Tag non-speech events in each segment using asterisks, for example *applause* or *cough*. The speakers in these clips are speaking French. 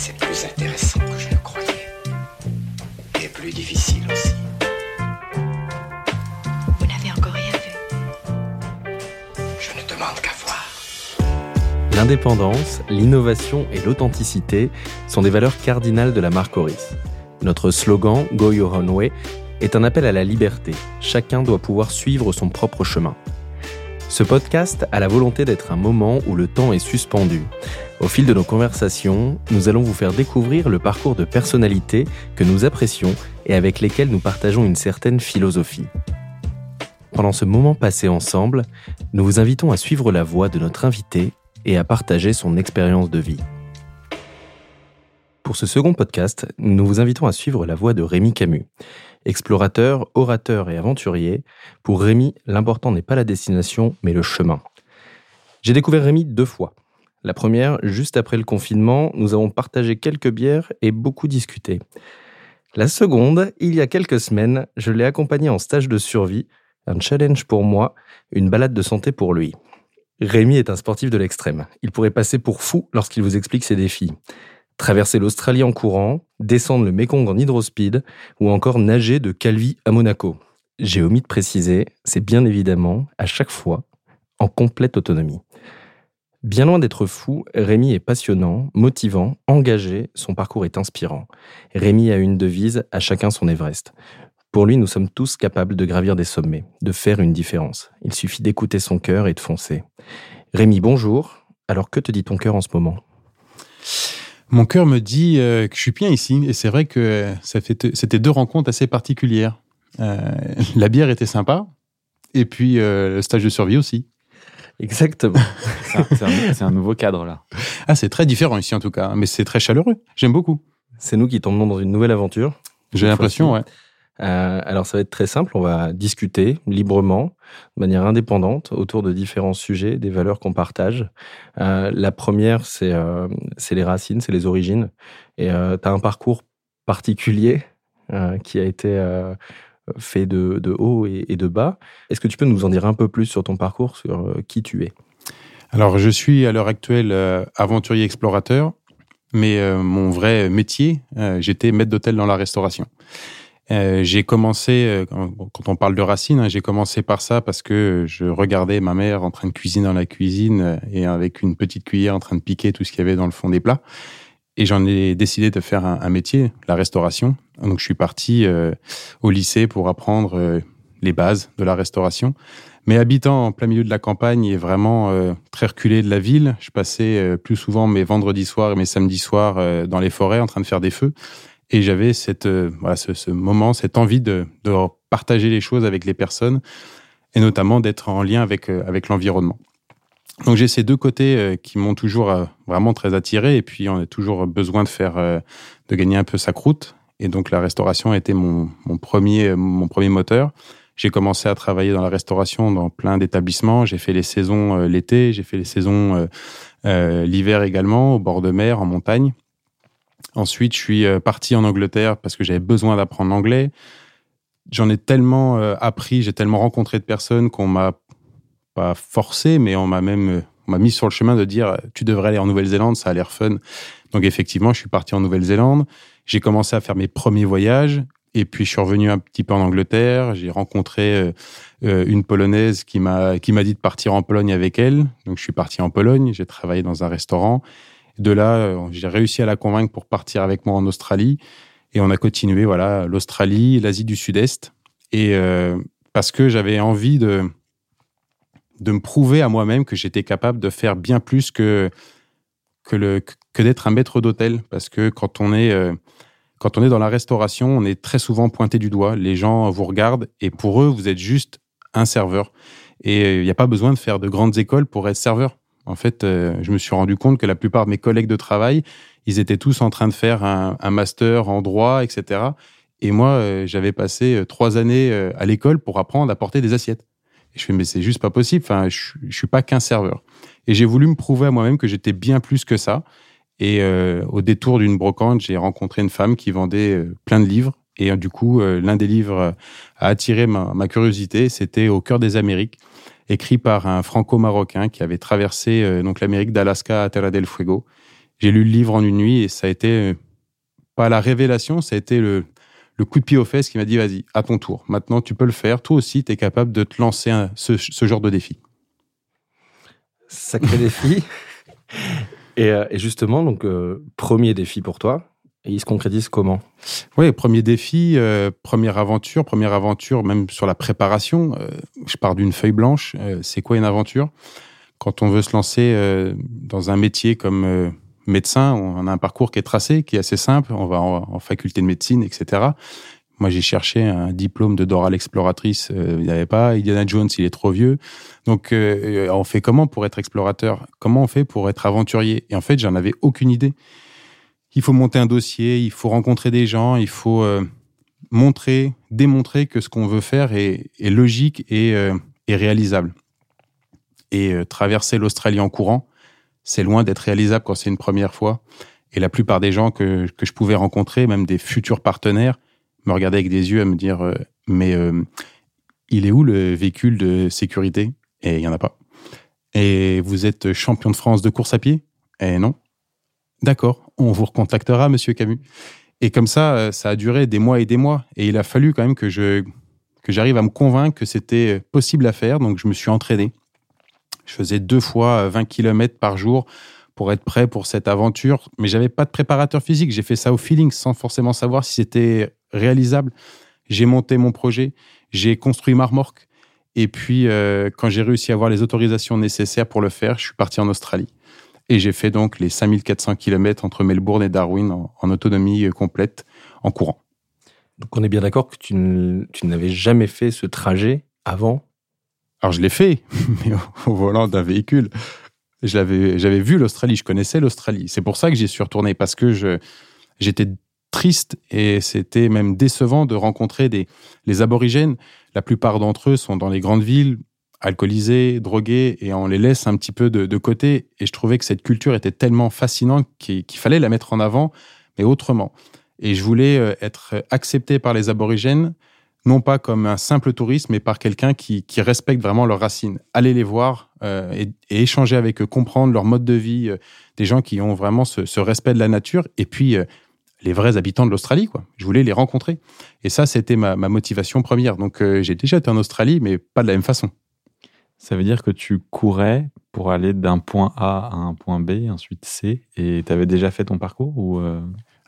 C'est plus intéressant que je ne croyais. Et plus difficile aussi. Vous n'avez encore rien vu. Je ne demande qu'à voir. L'indépendance, l'innovation et l'authenticité sont des valeurs cardinales de la marque Oris. Notre slogan Go Your Own Way est un appel à la liberté. Chacun doit pouvoir suivre son propre chemin. Ce podcast a la volonté d'être un moment où le temps est suspendu. Au fil de nos conversations, nous allons vous faire découvrir le parcours de personnalités que nous apprécions et avec lesquelles nous partageons une certaine philosophie. Pendant ce moment passé ensemble, nous vous invitons à suivre la voie de notre invité et à partager son expérience de vie. Pour ce second podcast, nous vous invitons à suivre la voie de Rémi Camus. Explorateur, orateur et aventurier, pour Rémi, l'important n'est pas la destination, mais le chemin. J'ai découvert Rémi deux fois. La première, juste après le confinement, nous avons partagé quelques bières et beaucoup discuté. La seconde, il y a quelques semaines, je l'ai accompagné en stage de survie, un challenge pour moi, une balade de santé pour lui. Rémi est un sportif de l'extrême. Il pourrait passer pour fou lorsqu'il vous explique ses défis. Traverser l'Australie en courant, descendre le Mekong en hydrospeed ou encore nager de Calvi à Monaco. J'ai omis de préciser, c'est bien évidemment, à chaque fois, en complète autonomie. Bien loin d'être fou, Rémi est passionnant, motivant, engagé, son parcours est inspirant. Rémi a une devise, à chacun son Everest. Pour lui, nous sommes tous capables de gravir des sommets, de faire une différence. Il suffit d'écouter son cœur et de foncer. Rémi, bonjour. Alors que te dit ton cœur en ce moment? Mon cœur me dit euh, que je suis bien ici, et c'est vrai que ça fait c'était deux rencontres assez particulières. Euh, la bière était sympa, et puis euh, le stage de survie aussi. Exactement. C'est un, un- nouveau cadre là. Ah, c'est très différent ici en tout cas, mais c'est très chaleureux. J'aime beaucoup. C'est nous qui tombons dans une nouvelle aventure. J'ai l'impression, ouais. Euh, alors ça va être très simple, on va discuter librement, de manière indépendante, autour de différents sujets, des valeurs qu'on partage. Euh, la première, c'est euh, c'est les racines, c'est les origines. Et tu as un parcours particulier qui a été fait de, haut et, de bas. Est-ce que tu peux nous en dire un peu plus sur ton parcours, sur qui tu es? Alors, je suis à l'heure actuelle aventurier explorateur, mais mon vrai métier, j'étais maître d'hôtel dans la restauration. Euh, j'ai commencé, euh, quand on parle de racines, hein, j'ai commencé par ça parce que je regardais ma mère en train de cuisiner dans la cuisine euh, et avec une petite cuillère en train de piquer tout ce qu'il y avait dans le fond des plats. Et j'en ai décidé de faire un, métier, la restauration. Donc je suis parti au lycée pour apprendre les bases de la restauration. Mais habitant en plein milieu de la campagne et vraiment très reculé de la ville, je passais plus souvent mes vendredis soirs et mes samedis soirs dans les forêts en train de faire des feux. Et j'avais cette, euh, voilà, ce, ce moment, cette envie de, de partager les choses avec les personnes et notamment d'être en lien avec, euh, avec l'environnement. Donc j'ai ces deux côtés euh, qui m'ont toujours vraiment très attiré et puis on a toujours besoin de faire, de gagner un peu sa croûte. Et donc la restauration a été mon, mon premier, mon premier moteur. J'ai commencé à travailler dans la restauration dans plein d'établissements. J'ai fait les saisons l'été, j'ai fait les saisons l'hiver également, au bord de mer, en montagne. Ensuite, je suis euh, parti en Angleterre parce que j'avais besoin d'apprendre l'anglais. J'en ai tellement euh, appris, j'ai tellement rencontré de personnes qu'on m'a pas forcé, mais on m'a même euh, on m'a mis sur le chemin de dire tu devrais aller en Nouvelle-Zélande, ça a l'air fun. Donc effectivement, je suis parti en Nouvelle-Zélande. J'ai commencé à faire mes premiers voyages. Et puis je suis revenu un petit peu en Angleterre. J'ai rencontré une polonaise qui m'a qui m'a dit de partir en Pologne avec elle. Donc je suis parti en Pologne. J'ai travaillé dans un restaurant. De là, euh, j'ai réussi à la convaincre pour partir avec moi en Australie. Et on a continué, voilà, l'Australie, l'Asie du Sud-Est. Et euh, parce que j'avais envie de de me prouver à moi-même que j'étais capable de faire bien plus que que que d'être un maître d'hôtel. Parce que quand on est euh, quand on est dans la restauration, on est très souvent pointé du doigt. Les gens vous regardent et pour eux, vous êtes juste un serveur. Et il n'y a pas besoin de faire de grandes écoles pour être serveur. En fait, euh, je me suis rendu compte que la plupart de mes collègues de travail, ils étaient tous en train de faire un, master en droit, etc. Et moi, euh, j'avais passé euh, trois années à l'école pour apprendre à porter des assiettes. Et je fais, mais c'est juste pas possible. Enfin, je, je suis pas qu'un serveur. Et j'ai voulu me prouver à moi-même que j'étais bien plus que ça. Et au détour d'une brocante, j'ai rencontré une femme qui vendait plein de livres. Et du coup, l'un des livres a attiré ma, ma curiosité. C'était Au cœur des Amériques, écrit par un franco-marocain qui avait traversé euh, donc l'Amérique d'Alaska à Terra del Fuego J'ai lu le livre en une nuit et ça a été euh, pas la révélation, ça a été le, le coup de pied aux fesses qui m'a dit vas-y, à ton tour. Maintenant, tu peux le faire. Toi aussi, tu es capable de te lancer un- ce, ce genre de défi. Sacré défi. *laughs* Et, euh, et justement, donc, euh, premier défi pour toi. Et il se concrétise comment? Oui, premier défi, euh, première aventure, première aventure, même sur la préparation. euh, je pars d'une feuille blanche. euh, c'est quoi une aventure? Quand on veut se lancer dans un métier comme médecin, on a un parcours qui est tracé, qui est assez simple. On va en, faculté de médecine, etc. Moi, j'ai cherché un diplôme de Dora l'exploratrice. il n'y avait pas. Indiana Jones, il est trop vieux. Donc, on fait comment pour être explorateur? Comment on fait pour être aventurier? Et en fait, j'en avais aucune idée. Il faut monter un dossier, il faut rencontrer des gens, il faut euh, montrer, démontrer que ce qu'on veut faire est, est logique et, euh, et réalisable. Et euh, traverser l'Australie en courant, c'est loin d'être réalisable quand c'est une première fois. Et la plupart des gens que, que je pouvais rencontrer, même des futurs partenaires, me regardaient avec des yeux à me dire euh, Mais euh, il est où le véhicule de sécurité? Et il n'y en a pas. Et vous êtes champion de France de course à pied? Eh non. D'accord, on vous recontactera, monsieur Camus. Et comme ça, euh, ça a duré des mois et des mois. Et il a fallu quand même que je que j'arrive à me convaincre que c'était possible à faire. Donc, je me suis entraîné. Je faisais deux fois 20 km par jour pour être prêt pour cette aventure. Mais j'avais pas de préparateur physique. J'ai fait ça au feeling sans forcément savoir si c'était réalisable. J'ai monté mon projet. J'ai construit ma remorque. Et puis, euh, quand j'ai réussi à avoir les autorisations nécessaires pour le faire, je suis parti en Australie. Et j'ai fait donc les 5400 km entre Melbourne et Darwin en, en autonomie euh, complète, en courant. Donc, on est bien d'accord que tu, n'avais jamais fait ce trajet avant? Alors je l'ai fait, *laughs* mais au, au volant d'un véhicule. J'avais vu l'Australie, je connaissais l'Australie. C'est pour ça que j'y suis retourné, parce que j'étais triste et c'était même décevant de rencontrer des, les aborigènes. La plupart d'entre eux sont dans les grandes villes, alcoolisés, drogués, et on les laisse un petit peu de, côté. Et je trouvais que cette culture était tellement fascinante qu'il fallait la mettre en avant, mais autrement. Et je voulais euh, être accepté par les aborigènes, non pas comme un simple touriste, mais par quelqu'un qui, respecte vraiment leurs racines. Aller les voir euh, et, échanger avec eux, comprendre leur mode de vie, euh, des gens qui ont vraiment ce, respect de la nature, et puis les vrais habitants de l'Australie, quoi. Je voulais les rencontrer. Et ça, c'était ma, motivation première. Donc, j'ai déjà été en Australie, mais pas de la même façon. Ça veut dire que tu courais pour aller d'un point A à un point B, ensuite C, et tu avais déjà fait ton parcours ou euh,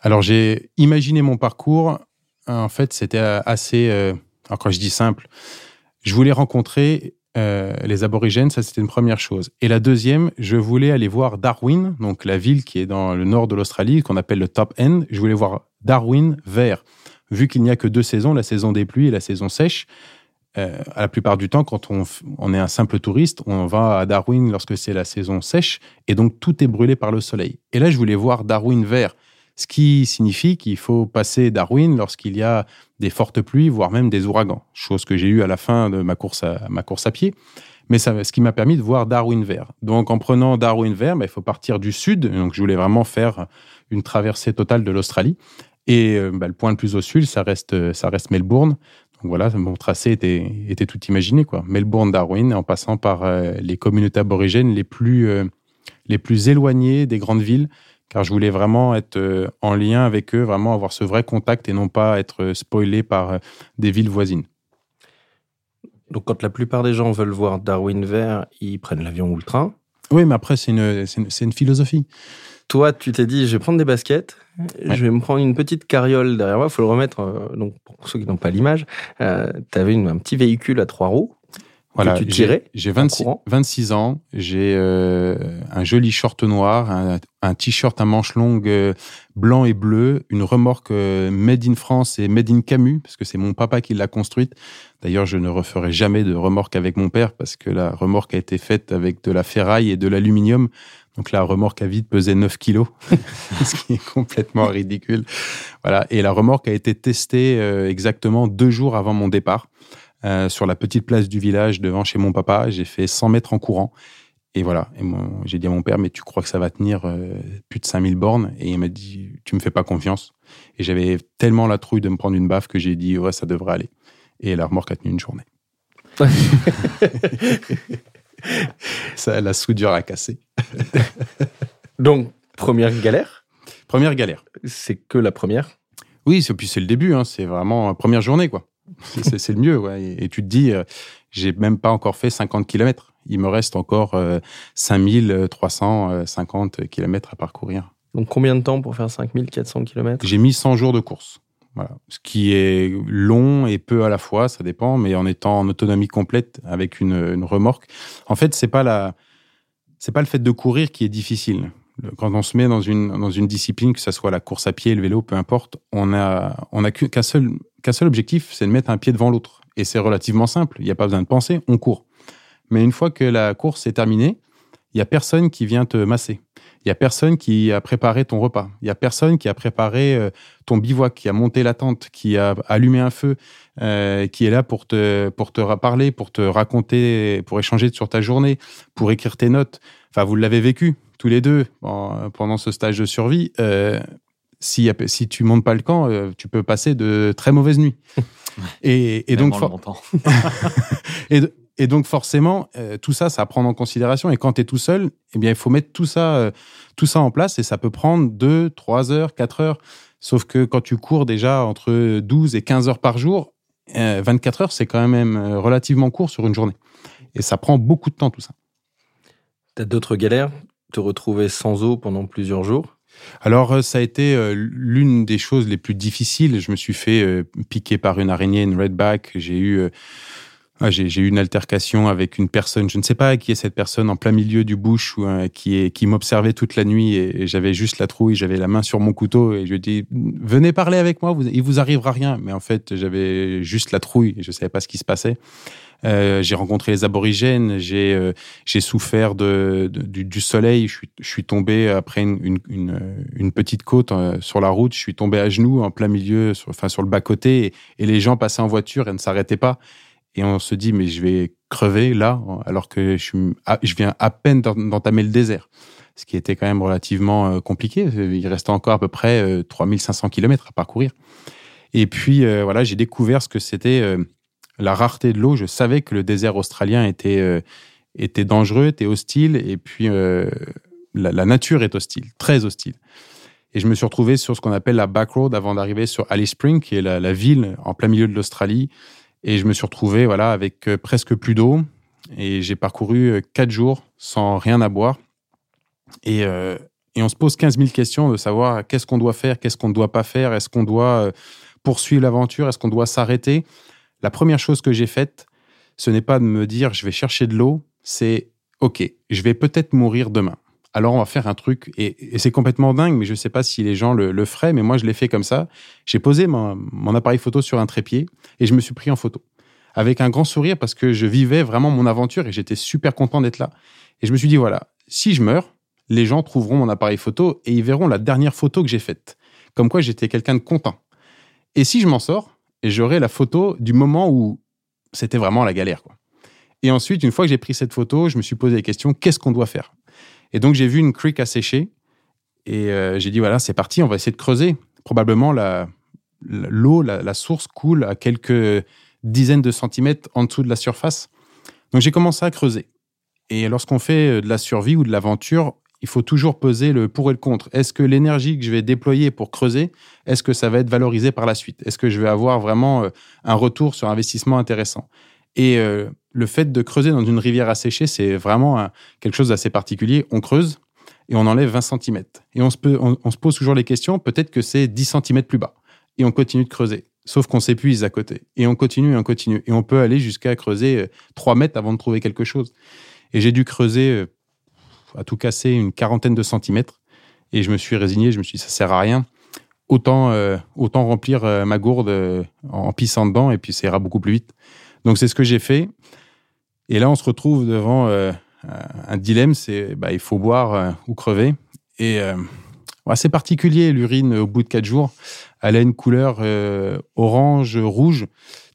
Alors, j'ai imaginé mon parcours. En fait, c'était assez. euh, alors, quand je dis simple, je voulais rencontrer euh, les aborigènes, ça c'était une première chose. Et la deuxième, je voulais aller voir Darwin, donc la ville qui est dans le nord de l'Australie, qu'on appelle le Top End. Je voulais voir Darwin vert. Vu qu'il n'y a que deux saisons, la saison des pluies et la saison sèche, euh, à la plupart du temps, quand on, est un simple touriste, on va à Darwin lorsque c'est la saison sèche, et donc tout est brûlé par le soleil. Et là, je voulais voir Darwin vert, ce qui signifie qu'il faut passer Darwin lorsqu'il y a des fortes pluies, voire même des ouragans, chose que j'ai eue à la fin de ma course à, pied. Mais ce qui m'a permis de voir Darwin vert. Donc, en prenant Darwin vert, bah, il faut partir du sud. Donc, je voulais vraiment faire une traversée totale de l'Australie. Et euh, bah, le point le plus au sud, ça reste Melbourne. Donc voilà, mon tracé était, était tout imaginé, quoi. Melbourne, Darwin, en passant par euh, les communautés aborigènes les plus, euh, les plus éloignées des grandes villes, car je voulais vraiment être euh, en lien avec eux, vraiment avoir ce vrai contact et non pas être spoilé par des villes voisines. Donc, quand la plupart des gens veulent voir Darwin vert, ils prennent l'avion ou le train. Oui, mais après, c'est une, une philosophie. Toi, tu t'es dit, je vais prendre des baskets, Ouais. je vais me prendre une petite carriole derrière moi. Il faut le remettre, euh, donc pour ceux qui n'ont pas l'image, euh, tu avais un petit véhicule à trois roues. Voilà, tu j'ai- tirais J'ai en 26, courant 26 ans, j'ai euh, un joli short noir, un, un t-shirt à manches longues euh, blanc et bleu, une remorque made in France et made in Camus, parce que c'est mon papa qui l'a construite. D'ailleurs, je ne referai jamais de remorque avec mon père, parce que la remorque a été faite avec de la ferraille et de l'aluminium. Donc la remorque à vide pesait 9 kilos, *laughs* ce qui est complètement ridicule. Voilà. Et la remorque a été testée euh, exactement deux jours avant mon départ. Euh, sur la petite place du village devant chez mon papa. J'ai fait 100 mètres en courant. Et voilà. J'ai dit à mon père, mais tu crois que ça va tenir euh, plus de 5000 bornes? Et il m'a dit, tu me fais pas confiance. Et j'avais tellement la trouille de me prendre une baffe que j'ai dit, ouais, ça devrait aller. Et la remorque a tenu une journée. *laughs* *laughs* ça, la soudure a cassé. *laughs* Donc, Première galère? Première galère. C'est que la première? Oui, c'est- puis c'est le début, hein, c'est vraiment la première journée, quoi. C'est- le mieux, ouais. Et, et tu te dis, euh, j'ai même pas encore fait 50 km. Il me reste encore euh, 5350 km à parcourir. Donc combien de temps pour faire 5400 km J'ai mis 100 jours de course. Ce qui est long et peu à la fois, ça dépend, mais en étant en autonomie complète avec une, remorque. En fait, c'est pas la, c'est pas le fait de courir qui est difficile. Le- Quand on se met dans une, dans une discipline, que ce soit la course à pied, le vélo, peu importe, on a, on qu'un seul, qu'un seul objectif, c'est de mettre un pied devant l'autre. Et c'est relativement simple. Il n'y a pas besoin de penser, on court. Mais une fois que la course est terminée, il y a personne qui vient te masser. Il y a personne qui a préparé ton repas. Il y a personne qui a préparé euh, ton bivouac, qui a monté la tente, qui a allumé un feu, euh, qui est là pour te pour te parler, pour te raconter, pour échanger sur ta journée, pour écrire tes notes. Enfin, vous l'avez vécu tous les deux en- pendant ce stage de survie. Euh, si, si tu montes pas le camp, euh, tu peux passer de très mauvaises nuits. *laughs* Et, et donc, for- *laughs* *laughs* et, et donc forcément, euh, tout ça, ça à prendre en considération. Et quand tu es tout seul, eh bien, il faut mettre tout ça, euh, tout ça en place et ça peut prendre 2, 3 heures, 4 heures. Sauf que quand tu cours déjà entre 12 et 15 heures par jour, euh, 24 heures, c'est quand même euh, relativement court sur une journée. Et ça prend beaucoup de temps, tout ça. T'as d'autres galères? Te retrouver sans eau pendant plusieurs jours? Alors, ça a été l'une des choses les plus difficiles. Je me suis fait piquer par une araignée, une redback. J'ai eu, euh, ah, j'ai eu une altercation avec une personne, je ne sais pas qui est cette personne, en plein milieu du bush, euh, qui, est, qui m'observait toute la nuit et, j'avais juste la trouille, j'avais la main sur mon couteau et je lui dit venez parler avec moi, vous, il vous arrivera rien. Mais en fait, j'avais juste la trouille je savais pas ce qui se passait. Euh, j'ai rencontré les aborigènes, j'ai euh, j'ai souffert du, soleil. Je suis, tombé après une, petite côte sur la route. Je suis tombé à genoux en plein milieu, enfin sur le bas côté, et, et les gens passaient en voiture et ne s'arrêtaient pas. Et on se dit mais je vais crever là, alors que je, suis, à- je viens à peine d'en- d'entamer le désert. Ce qui était quand même relativement euh, compliqué. Il restait encore à peu près euh, 3500 km à parcourir. Et puis euh, voilà, j'ai découvert ce que c'était euh, la rareté de l'eau. Je savais que le désert australien était, euh, était dangereux, était hostile, et puis euh, la, nature est hostile, très hostile. Et je me suis retrouvé sur ce qu'on appelle la back road avant d'arriver sur Alice Spring, qui est la ville en plein milieu de l'Australie. Et je me suis retrouvé voilà avec euh, presque plus d'eau. Et j'ai parcouru euh, quatre jours sans rien à boire. Et, euh, et on se pose 15 000 questions de savoir qu'est-ce qu'on doit faire, qu'est-ce qu'on ne doit pas faire, est-ce qu'on doit poursuivre l'aventure, est-ce qu'on doit s'arrêter? La première chose que j'ai faite, ce n'est pas de me dire je vais chercher de l'eau, c'est ok, je vais peut-être mourir demain. Alors on va faire un truc, et, c'est complètement dingue, mais je ne sais pas si les gens le, feraient, mais moi je l'ai fait comme ça. J'ai posé mon, appareil photo sur un trépied et je me suis pris en photo. Avec un grand sourire parce que je vivais vraiment mon aventure et j'étais super content d'être là. Et je me suis dit, voilà, si je meurs, les gens trouveront mon appareil photo et ils verront la dernière photo que j'ai faite. Comme quoi j'étais quelqu'un de content. Et si je m'en sors, j'aurai la photo du moment où c'était vraiment la galère. Et ensuite, une fois que j'ai pris cette photo, je me suis posé la question, qu'est-ce qu'on doit faire? Et donc j'ai vu une creek asséchée et euh, j'ai dit, voilà, c'est parti, on va essayer de creuser. Probablement la, l'eau, la, la source coule à quelques dizaines de centimètres en dessous de la surface. Donc j'ai commencé à creuser. Et lorsqu'on fait euh, de la survie ou de l'aventure, il faut toujours peser le pour et le contre. Est-ce que l'énergie que je vais déployer pour creuser, est-ce que ça va être valorisé par la suite? Est-ce que je vais avoir vraiment euh, un retour sur investissement intéressant? Et euh, le fait de creuser dans une rivière asséchée, c'est vraiment un- quelque chose d'assez particulier. On creuse et on enlève 20 cm. Et on se, pose toujours les questions, peut-être que c'est 10 cm plus bas. Et on continue de creuser. Sauf qu'on s'épuise à côté. Et on continue et on continue. Et on peut aller jusqu'à creuser euh, 3 mètres avant de trouver quelque chose. Et j'ai dû creuser, euh, à tout casser, une quarantaine de centimètres. Et je me suis résigné, je me suis dit, ça sert à rien. Autant, euh, autant remplir euh, ma gourde euh, en pissant dedans, et puis ça ira beaucoup plus vite. Donc c'est ce que j'ai fait. Et là, on se retrouve devant euh, un dilemme, c'est bah, il faut boire euh, ou crever. Et ouais, c'est particulier, l'urine au bout de quatre jours. Elle a une couleur euh, orange, rouge,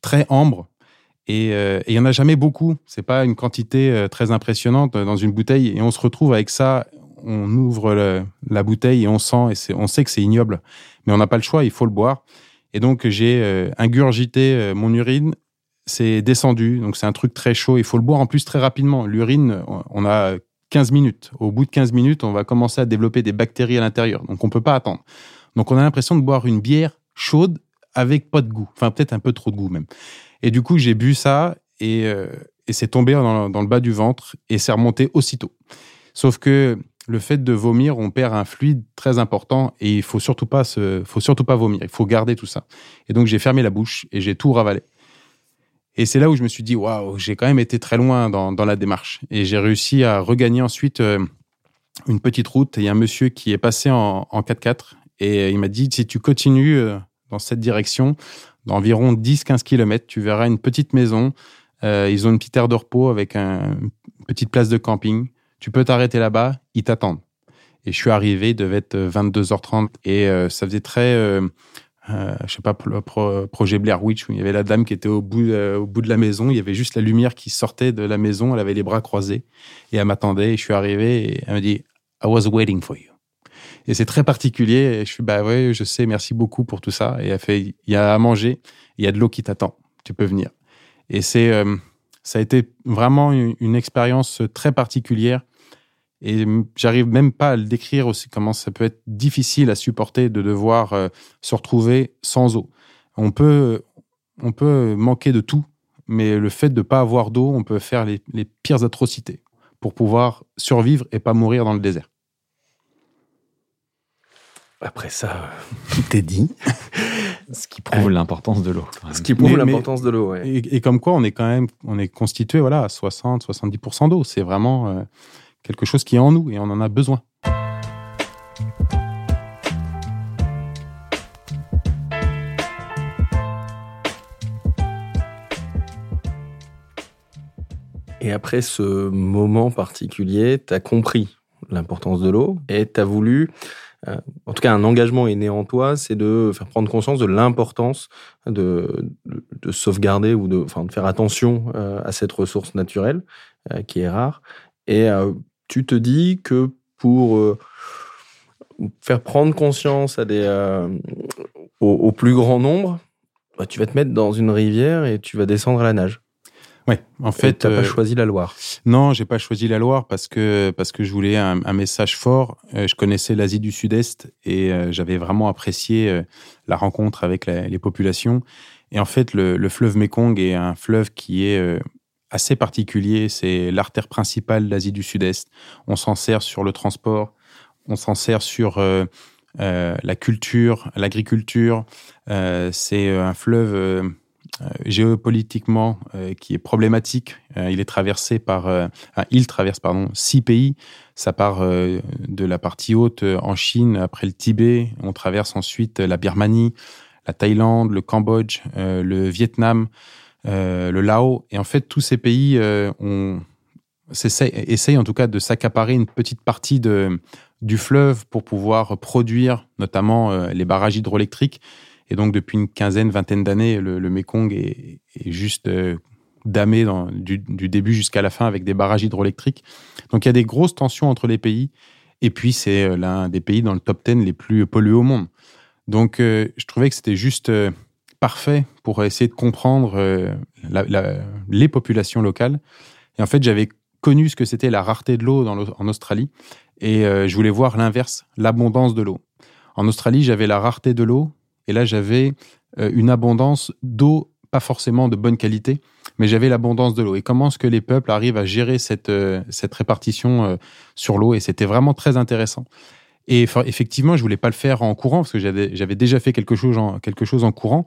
très ambre. Et il y en a jamais beaucoup. C'est pas une quantité très impressionnante dans une bouteille. Et on se retrouve avec ça. On ouvre la bouteille et on sent et on sait que c'est ignoble, mais on n'a pas le choix. Il faut le boire. Et donc j'ai euh, ingurgité mon urine. C'est descendu. Donc c'est un truc très chaud. Il faut le boire en plus très rapidement. L'urine, on- a 15 minutes. Au bout de 15 minutes, on va commencer à développer des bactéries à l'intérieur. Donc, on peut pas attendre. Donc, on a l'impression de boire une bière chaude avec pas de goût. Enfin, peut-être un peu trop de goût même. Et du coup, j'ai bu ça et, euh, et c'est tombé dans, dans le bas du ventre et c'est remonté aussitôt. Sauf que le fait de vomir, on perd un fluide très important et il faut surtout pas se, faut surtout pas vomir. Il faut garder tout ça. Et donc j'ai fermé la bouche et j'ai tout ravalé. Et c'est là où je me suis dit waouh, j'ai quand même été très loin dans, la démarche et j'ai réussi à regagner ensuite euh, une petite route. Il y a un monsieur qui est passé en, en 4x4 et il m'a dit si tu continues euh, dans cette direction, d'environ 10-15 km, tu verras une petite maison. Euh, ils ont une petite aire de repos avec un, une petite place de camping tu peux t'arrêter là-bas, ils t'attendent. Et je suis arrivé, il devait être 22h30 et ça faisait très, euh, je sais pas, le pro, projet Blair Witch où il y avait la dame qui était au bout, euh, au bout de la maison, il y avait juste la lumière qui sortait de la maison, elle avait les bras croisés et elle m'attendait et je suis arrivé et elle me dit I was waiting for you. Et c'est très particulier et je suis bah ouais, je sais, merci beaucoup pour tout ça et elle fait il y a à manger, il y a de l'eau qui t'attend, tu peux venir. Et c'est euh, ça a été vraiment une expérience très particulière et j'arrive même pas à le décrire aussi comment ça peut être difficile à supporter de devoir euh, se retrouver sans eau. On peut, on peut manquer de tout, mais le fait de pas avoir d'eau, on peut faire les, les, pires atrocités pour pouvoir survivre et pas mourir dans le désert. Après ça, tout est dit. *laughs* Ce qui prouve l'importance de l'eau. Ce qui prouve l'importance de l'eau, ouais. et, et, comme quoi, on est quand même, on est constitué, voilà, à 60, 70% d'eau. C'est vraiment, euh, quelque chose qui est en nous et on en a besoin. Et après ce moment particulier, tu as compris l'importance de l'eau et tu as voulu, euh, en tout cas un engagement est né en toi, c'est de faire prendre conscience de l'importance de, de, de, sauvegarder ou de, faire attention euh, à cette ressource naturelle euh, qui est rare. Et tu te dis que pour euh, faire prendre conscience à des, euh, au, au, plus grand nombre, bah, tu vas te mettre dans une rivière et tu vas descendre à la nage. Ouais, en fait, tu n'as pas choisi la Loire. Non, j'ai pas choisi la Loire parce que parce que je voulais un, un message fort. Euh, je connaissais l'Asie du Sud-Est et euh, j'avais vraiment apprécié euh, la rencontre avec la, les populations. Et en fait, le, le, fleuve Mekong est un fleuve qui est assez particulier. C'est l'artère principale d'Asie du Sud-Est. On s'en sert sur le transport, on s'en sert sur euh, euh, la culture, l'agriculture. Euh, c'est un fleuve géopolitiquement qui est problématique. il est traversé par, il traverse pardon six pays. Ça part de la partie haute en Chine, après le Tibet. On traverse ensuite la Birmanie, la Thaïlande, le Cambodge, le Vietnam le Laos. Et en fait, tous ces pays euh, ont, essayent en tout cas de s'accaparer une petite partie du fleuve pour pouvoir produire notamment euh, les barrages hydroélectriques. Et donc, depuis une quinzaine, vingtaine d'années, le, le, Mekong est, juste euh, damé du, début jusqu'à la fin avec des barrages hydroélectriques. Donc, il y a des grosses tensions entre les pays. Et puis, c'est l'un des pays dans le top 10 les plus pollués au monde. Donc, euh, je trouvais que c'était juste euh, parfait pour essayer de comprendre euh, les populations locales. Et en fait, j'avais connu ce que c'était la rareté de l'eau en Australie et euh, je voulais voir l'inverse, l'abondance de l'eau. En Australie, j'avais la rareté de l'eau et là, j'avais euh, une abondance d'eau, pas forcément de bonne qualité, mais j'avais l'abondance de l'eau. Et comment est-ce que les peuples arrivent à gérer cette, cette répartition sur l'eau? Et c'était vraiment très intéressant. Et effectivement, je voulais pas le faire en courant parce que j'avais déjà fait quelque chose en, quelque chose en courant.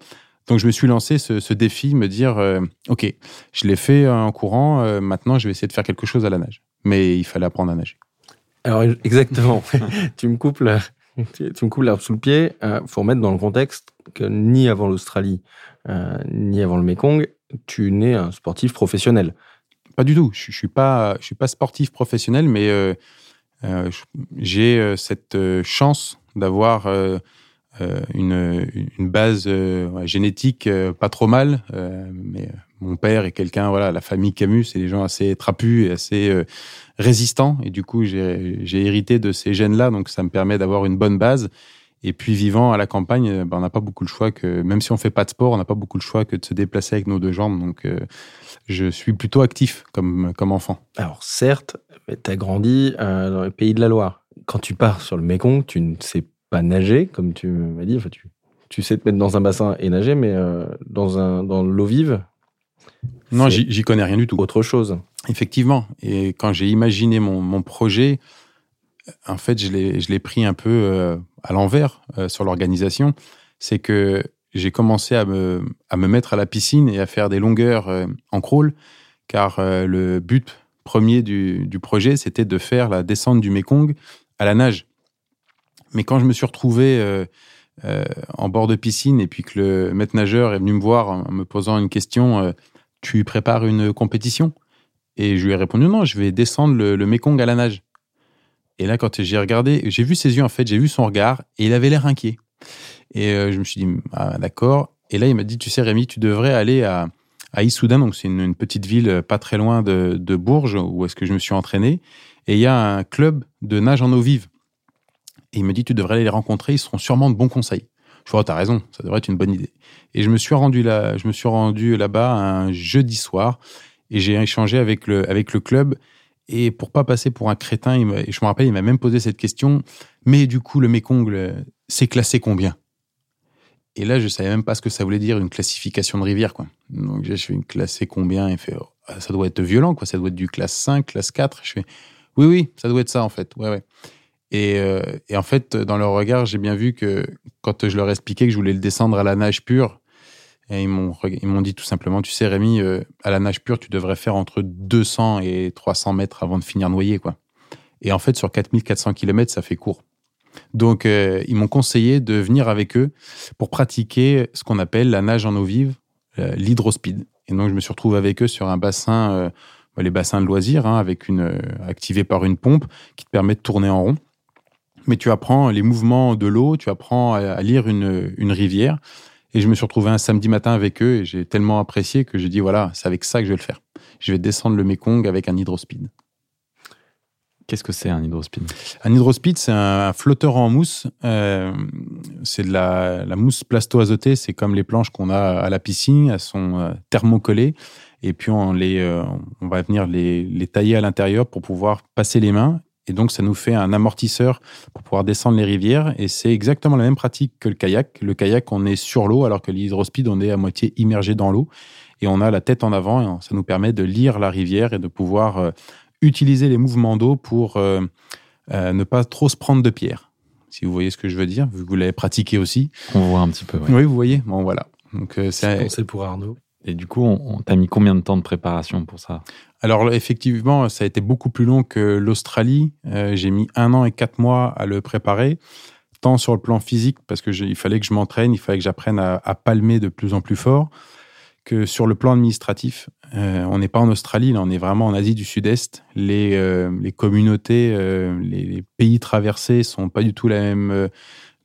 Donc je me suis lancé ce, ce défi, me dire, euh, ok, je l'ai fait en courant, euh, maintenant je vais essayer de faire quelque chose à la nage. Mais il fallait apprendre à nager. Alors exactement, *laughs* tu me coupes la, tu me coupes l'herbe sous le pied. Il euh, faut remettre dans le contexte que ni avant l'Australie, euh, ni avant le Mekong, tu n'es un sportif professionnel. Pas du tout. Je, suis pas, je suis pas sportif professionnel, mais euh, j'ai cette chance d'avoir une, une, base génétique pas trop mal. mais mon père est quelqu'un, voilà, la famille Camus, c'est des gens assez trapus et assez résistants. Et du coup, j'ai hérité de ces gènes-là, donc ça me permet d'avoir une bonne base. Et puis vivant à la campagne, euh, ben, on n'a pas beaucoup le choix que, même si on fait pas de sport, on n'a pas beaucoup le choix que de se déplacer avec nos deux jambes. Donc, euh, je suis plutôt actif comme, comme enfant. Alors certes, tu as grandi euh, dans les pays de la Loire. Quand tu pars sur le Mékong, tu ne sais pas nager, comme tu m'as dit. Enfin, tu, tu sais te mettre dans un bassin et nager, mais euh, dans, un, dans l'eau vive, Non, j'y connais rien du tout. autre chose. Effectivement. Et quand j'ai imaginé mon, mon projet, en fait, je l'ai pris un peu euh, à l'envers euh, sur l'organisation. C'est que j'ai commencé à me, à me mettre à la piscine et à faire des longueurs euh, en crawl, car le but premier du, du projet, c'était de faire la descente du Mekong à la nage. Mais quand je me suis retrouvé en bord de piscine et puis que le maître nageur est venu me voir en me posant une question, tu prépares une compétition? Et je lui ai répondu non, je vais descendre le, le Mekong à la nage. Et là, quand j'ai regardé, j'ai vu ses yeux en fait, j'ai vu son regard et il avait l'air inquiet. Et euh, je me suis dit ah, d'accord. Et là, il m'a dit tu sais Rémi, tu devrais aller à à Issoudun, donc c'est une, petite ville euh, pas très loin de, de Bourges où est-ce que je me suis entraîné. Et il y a un club de nage en eau vive. Et il me dit tu devrais aller les rencontrer, ils seront sûrement de bons conseils. Je oh, t'as raison, ça devrait être une bonne idée. Et je me suis rendu là, je me suis rendu là-bas un jeudi soir et j'ai échangé avec le, avec le club. Et pour pas passer pour un crétin, il je me rappelle, il m'a même posé cette question. Mais du coup, le Mekong, le- c'est classé combien? Et là, je savais même pas ce que ça voulait dire, une classification de rivière, quoi. Donc, je fais une classé combien? Il fait, oh, ça doit être violent, quoi. Ça doit être du classe 5, classe 4. Je fais, oui, oui, ça doit être ça, en fait. Ouais, ouais. Et, euh, et en fait, dans leur regard, j'ai bien vu que quand je leur expliquais que je voulais le descendre à la nage pure, et ils m'ont ils m'ont dit tout simplement, tu sais Rémi, euh, à la nage pure, tu devrais faire entre 200 et 300 mètres avant de finir noyé, quoi. Et en fait, sur 4400 km, ça fait court. Donc, euh, ils m'ont conseillé de venir avec eux pour pratiquer ce qu'on appelle la nage en eau vive, euh, l'hydrospeed. Et donc, je me suis retrouvé avec eux sur un bassin, bah, les bassins de loisirs, hein, avec une, activé par une pompe qui te permet de tourner en rond. Mais tu apprends les mouvements de l'eau, tu apprends à lire une, une rivière. Et je me suis retrouvé un samedi matin avec eux et j'ai tellement apprécié que j'ai dit voilà, c'est avec ça que je vais le faire. Je vais descendre le Mekong avec un hydrospeed. Qu'est-ce que c'est un hydrospeed? Un hydrospeed, c'est un flotteur en mousse. Euh, c'est de la, la mousse plasto-azotée. C'est comme les planches qu'on a à la piscine. Elles sont euh, thermocollées. Et puis, on, les, euh, on va venir les, les tailler à l'intérieur pour pouvoir passer les mains. Et donc, ça nous fait un amortisseur pour pouvoir descendre les rivières. Et c'est exactement la même pratique que le kayak. Le kayak, on est sur l'eau, alors que l'hydrospeed, on est à moitié immergé dans l'eau. Et on a la tête en avant. Et ça nous permet de lire la rivière et de pouvoir euh, utiliser les mouvements d'eau pour euh, euh, ne pas trop se prendre de pierre. Si vous voyez ce que je veux dire, vu que vous l'avez pratiqué aussi. On voit un petit peu. ouais. Oui, vous voyez. Bon, voilà. Donc, euh, C'est pensé pour Arnaud. Et du coup, on, on- t'as mis combien de temps de préparation pour ça? Alors effectivement, ça a été beaucoup plus long que l'Australie. Euh, j'ai mis un an et quatre mois à le préparer, tant sur le plan physique parce que je- il fallait que je m'entraîne, il fallait que j'apprenne à, palmer de plus en plus fort, que sur le plan administratif. Euh, on n'est pas en Australie, là, on est vraiment en Asie du Sud-Est. Les, euh, les communautés, les, les pays traversés sont pas du tout la même.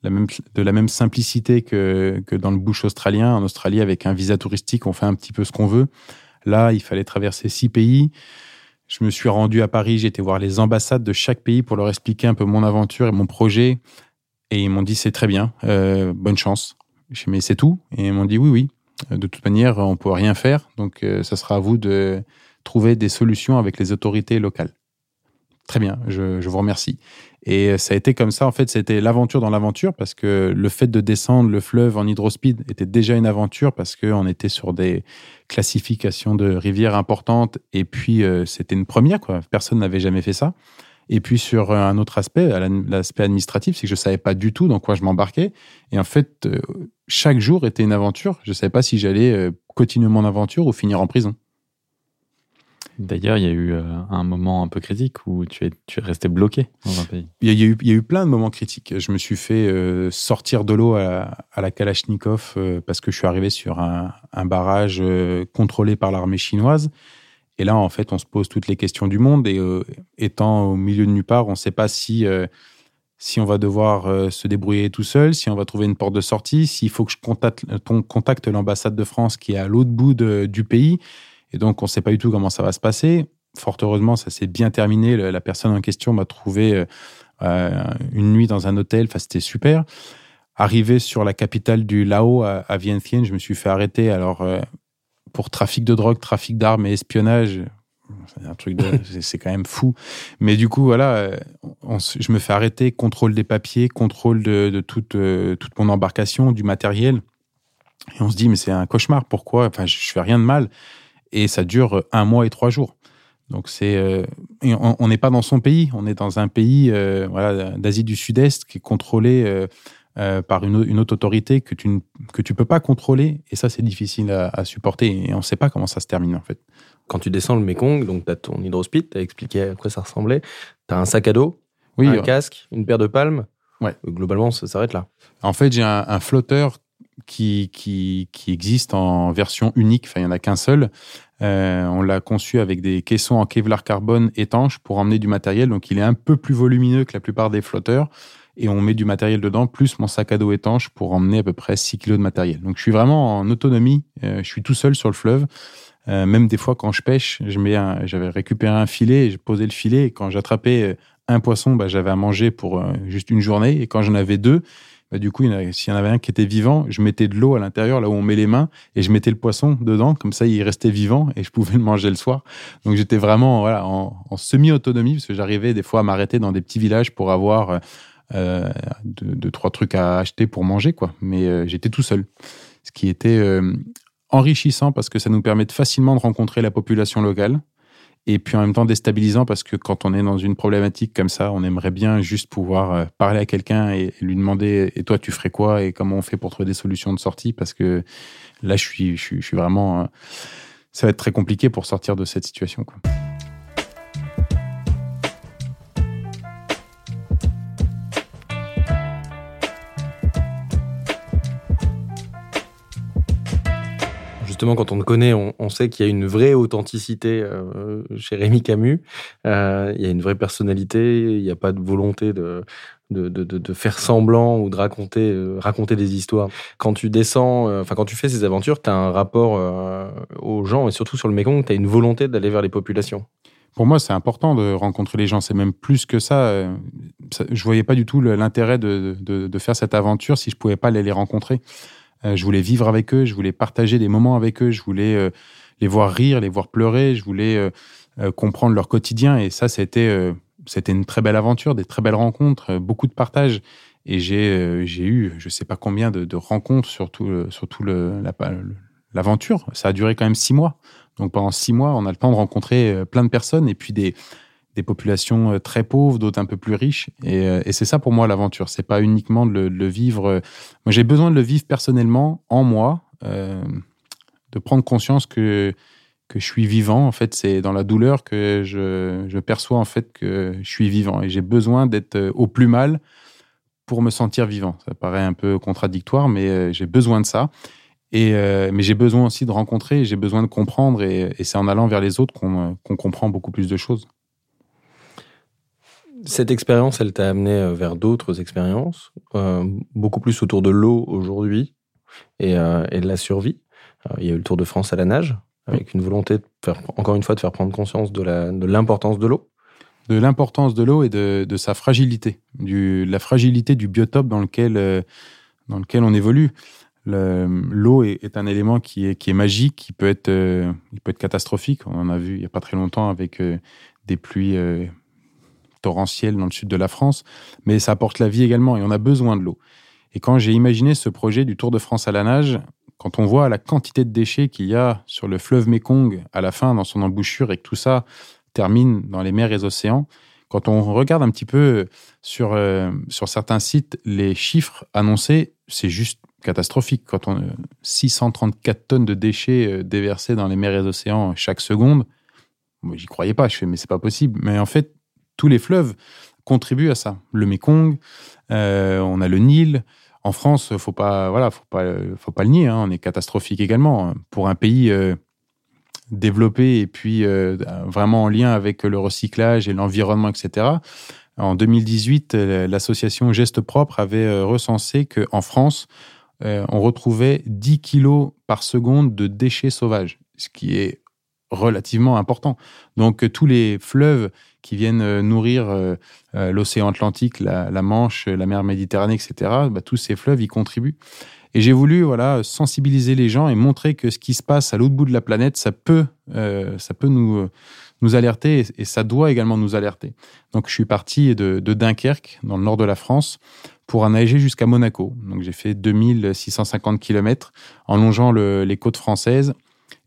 la même, de la même simplicité que, que dans le bush australien. En Australie, avec un visa touristique, on fait un petit peu ce qu'on veut. Là, il fallait traverser six pays. Je me suis rendu à Paris, j'ai été voir les ambassades de chaque pays pour leur expliquer un peu mon aventure et mon projet. Et ils m'ont dit c'est très bien, euh, bonne chance. J'ai mais c'est tout? Et ils m'ont dit oui, oui. De toute manière, on peut rien faire, donc euh, ça sera à vous de trouver des solutions avec les autorités locales. Très bien, je, je vous remercie. Et ça a été comme ça, en fait, c'était l'aventure dans l'aventure, parce que le fait de descendre le fleuve en hydrospeed était déjà une aventure, parce qu'on était sur des classifications de rivières importantes, et puis euh, c'était une première, quoi. Personne n'avait jamais fait ça. Et puis sur un autre aspect, l'aspect administratif, c'est que je savais pas du tout dans quoi je m'embarquais. Et en fait, euh, chaque jour était une aventure. Je savais pas si j'allais euh, continuer mon aventure ou finir en prison. D'ailleurs, il y a eu euh, un moment un peu critique où tu es, resté bloqué dans un pays. Il y, a, eu, plein de moments critiques. Je me suis fait euh, sortir de l'eau à, la Kalachnikov euh, parce que je suis arrivé sur un, barrage contrôlé par l'armée chinoise. Et là, en fait, on se pose toutes les questions du monde. Et étant au milieu de nulle part, on ne sait pas si, si on va devoir se débrouiller tout seul, si on va trouver une porte de sortie, s'il faut que je contacte, l'ambassade de France qui est à l'autre bout du pays. Et donc, on ne sait pas du tout comment ça va se passer. Fort heureusement, ça s'est bien terminé. La personne en question m'a trouvé euh, euh, une nuit dans un hôtel. Enfin, c'était super. arrivé sur la capitale du Lao, à, à Vientiane, je me suis fait arrêter. Alors, euh, pour trafic de drogue, trafic d'armes et espionnage, c'est un truc de, *laughs* c'est- quand même fou. Mais du coup, voilà, on je me fais arrêter, contrôle des papiers, contrôle de, de toute, euh, toute mon embarcation, du matériel. Et on se dit, mais c'est un cauchemar. Pourquoi? Enfin, je, je fais rien de mal. Et ça dure un mois et trois jours. Donc c'est, euh, on n'est pas dans son pays. On est dans un pays, euh, voilà, d'Asie du Sud-Est qui est contrôlé euh, par une, une autre autorité que tu ne que tu peux pas contrôler. Et ça, c'est difficile à, à supporter. Et on ne sait pas comment ça se termine en fait. Quand tu descends le Mekong, donc tu as ton hydrospeed, tu as expliqué à quoi ça ressemblait. Tu as un sac à dos, Oui, un casque, une paire de palmes. Ouais. Globalement, ça s'arrête là. En fait, j'ai un, un flotteur qui, existe en version unique. Enfin, il n'y en a qu'un seul. Euh, on l'a conçu avec des caissons en Kevlar carbone étanche pour emmener du matériel. Donc, il est un peu plus volumineux que la plupart des flotteurs. Et on met du matériel dedans, plus mon sac à dos étanche pour emmener à peu près 6 kilos de matériel. Donc, je suis vraiment en autonomie. Euh, je suis tout seul sur le fleuve. Euh, même des fois, quand je pêche, j'avais récupéré un filet, et je posais le filet. Et quand j'attrapais un poisson, bah, j'avais à manger pour juste une journée. Et quand j'en avais deux, bah, du coup, s'il y en avait un qui était vivant, je mettais de l'eau à l'intérieur, là où on met les mains, et je mettais le poisson dedans, comme ça, il restait vivant et je pouvais *laughs* le manger le soir. Donc, j'étais vraiment voilà, en, semi-autonomie, parce que j'arrivais des fois à m'arrêter dans des petits villages pour avoir euh, deux, deux, trois trucs à acheter pour manger, quoi. Mais euh, j'étais tout seul. Ce qui était euh, enrichissant parce que ça nous permet de facilement de rencontrer la population locale. Et puis en même temps déstabilisant parce que quand on est dans une problématique comme ça, on aimerait bien juste pouvoir euh, parler à quelqu'un et, lui demander et toi tu ferais quoi et comment on fait pour trouver des solutions de sortie? Parce que là je suis je suis, vraiment euh, ça va être très compliqué pour sortir de cette situation. Justement, quand on te connaît, on, sait qu'il y a une vraie authenticité euh, chez Rémi Camus. Euh, il y a une vraie personnalité. Il n'y a pas de volonté de, faire semblant ou de raconter, euh, des histoires. Quand tu descends, enfin quand tu fais ces aventures, tu as un rapport aux gens et surtout sur le Mekong, tu as une volonté d'aller vers les populations. Pour moi, c'est important de rencontrer les gens. C'est même plus que ça. ça- Je voyais pas du tout l'intérêt de, de faire cette aventure si je pouvais pas aller les rencontrer. Euh, je voulais vivre avec eux, je voulais partager des moments avec eux, je voulais euh, les voir rire, les voir pleurer, je voulais euh, comprendre leur quotidien. Et ça, c'était c'était une très belle aventure, des très belles rencontres, beaucoup de partage. Et j'ai eu, je sais pas combien de, de rencontres sur tout, sur tout l'aventure. Ça a duré quand même six mois. Donc pendant six mois, on a le temps de rencontrer plein de personnes et puis des, des populations euh, très pauvres, d'autres un peu plus riches. Et, euh, et c'est ça pour moi l'aventure. C'est pas uniquement de le, vivre. euh, Moi, j'ai besoin de le vivre personnellement, en moi, de prendre conscience que que je suis vivant. En fait, c'est dans la douleur que je, je perçois en fait que je suis vivant. Et j'ai besoin d'être au plus mal pour me sentir vivant. Ça paraît un peu contradictoire, mais j'ai besoin de ça. Et, mais j'ai besoin aussi de rencontrer, j'ai besoin de comprendre, et, c'est en allant vers les autres qu'on qu'on comprend beaucoup plus de choses. Cette expérience, elle t'a amené euh, vers d'autres expériences, euh, beaucoup plus autour de l'eau aujourd'hui et, euh, de la survie. Il y a eu le Tour de France à la nage, avec une volonté, encore une fois, de faire prendre conscience de l'importance de l'eau. de l'importance de l'eau et de, sa fragilité, du, la fragilité du biotope dans lequel, dans lequel on évolue. Le- L'eau est, un élément qui est, qui est magique, qui peut, être, il peut être catastrophique. On en a vu il n'y a pas très longtemps avec des pluies torrentielles dans le sud de la France, mais ça apporte la vie également et on a besoin de l'eau. Et quand j'ai imaginé ce projet du Tour de France à la nage, quand on voit la quantité de déchets qu'il y a sur le fleuve Mékong à la fin dans son embouchure et que tout ça termine dans les mers et océans, quand on regarde un petit peu sur, euh, sur certains sites, les chiffres annoncés, c'est juste catastrophique. Quand on, euh, 634 tonnes de déchets euh, déversés dans les mers et océans chaque seconde, moi j'y croyais pas, je fais mais c'est pas possible. Mais en fait, tous les fleuves contribuent à ça. Le Mékong, euh, on a le Nil. En France, faut pas, voilà, faut pas, faut pas le nier. hein, on est catastrophique également pour un pays euh, développé et puis euh, vraiment en lien avec le recyclage et l'environnement, etc. En 2018, euh, l'association Geste Propre avait recensé qu'en France, on retrouvait 10 kilos par seconde de déchets sauvages, ce qui est relativement important. Donc tous les fleuves qui viennent nourrir l'océan Atlantique, la, Manche, la mer Méditerranée, etc., bah, tous ces fleuves y contribuent. Et j'ai voulu voilà sensibiliser les gens et montrer que ce qui se passe à l'autre bout de la planète, ça peut, ça peut nous nous alerter et, ça doit également nous alerter. Donc je suis parti de, Dunkerque, dans le nord de la France, pour nager jusqu'à Monaco. Donc j'ai fait 2650 km en longeant les côtes françaises.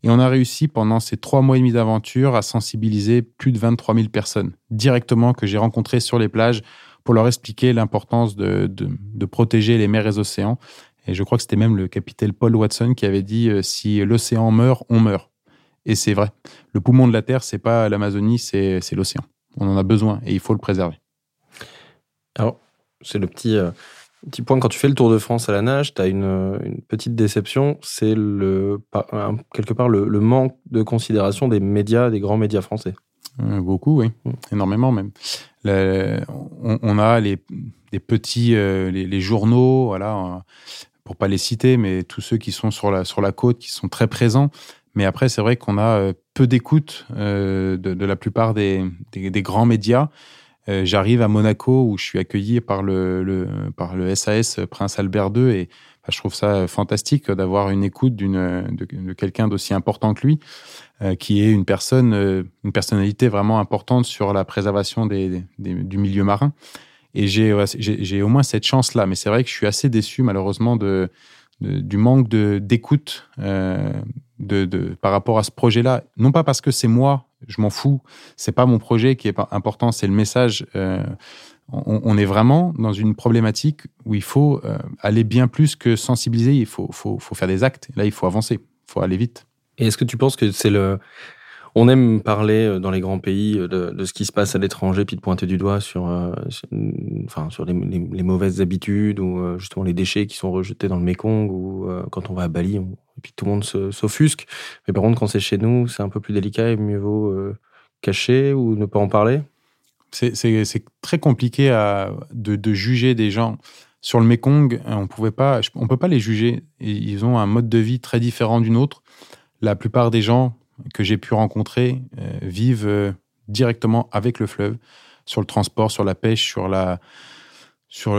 Et on a réussi pendant ces trois mois et demi d'aventure à sensibiliser plus de 23 000 personnes directement que j'ai rencontrées sur les plages pour leur expliquer l'importance de, de, protéger les mers et les océans. Et je crois que c'était même le capitaine Paul Watson qui avait dit euh, si l'océan meurt, on meurt. Et c'est vrai. Le poumon de la Terre, c'est pas l'Amazonie, c'est l'océan. On en a besoin et il faut le préserver. Alors, c'est le petit, euh, petit point. Quand tu fais le Tour de France à la nage, tu as une, une, petite déception. C'est le, quelque part le, manque de considération des médias, des grands médias français. Euh, beaucoup, oui. Mm. Énormément même. on, a les, petits, euh, les, les, journaux, voilà, pour pas les citer, mais tous ceux qui sont sur la, sur la côte, qui sont très présents. Mais après, c'est vrai qu'on a euh, peu d'écoute euh, de, la plupart des, grands médias. Euh, j'arrive à Monaco où je suis accueilli par le, par le SAS Prince Albert II et je trouve ça fantastique d'avoir une écoute d'une, de, quelqu'un d'aussi important que lui, qui est une personne, une personnalité vraiment importante sur la préservation des, du milieu marin. Et j'ai, j'ai, au moins cette chance-là. Mais c'est vrai que je suis assez déçu malheureusement de, du manque de, d'écoute de, par rapport à ce projet-là. Non pas parce que c'est moi, je m'en fous, c'est pas mon projet qui est important, c'est le message. Euh, on, est vraiment dans une problématique où il faut euh, aller bien plus que sensibiliser, il faut, faut, faut faire des actes. Là, il faut avancer, il faut aller vite. Et est-ce que tu penses que c'est le, on aime parler euh, dans les grands pays de, ce qui se passe à l'étranger, puis de pointer du doigt sur, enfin, sur les, mauvaises habitudes ou justement les déchets qui sont rejetés dans le Mekong ou quand on va à Bali, et puis tout le monde s'offusque. Mais par contre, quand c'est chez nous, c'est un peu plus délicat et mieux vaut cacher ou ne pas en parler. C'est très compliqué de, juger des gens. Sur le Mekong, on pouvait pas, on peut pas les juger. Ils ont un mode de vie très différent d'une autre. La plupart des gens que j'ai pu rencontrer euh, vivent euh, directement avec le fleuve, sur le transport, sur la pêche, sur la, sur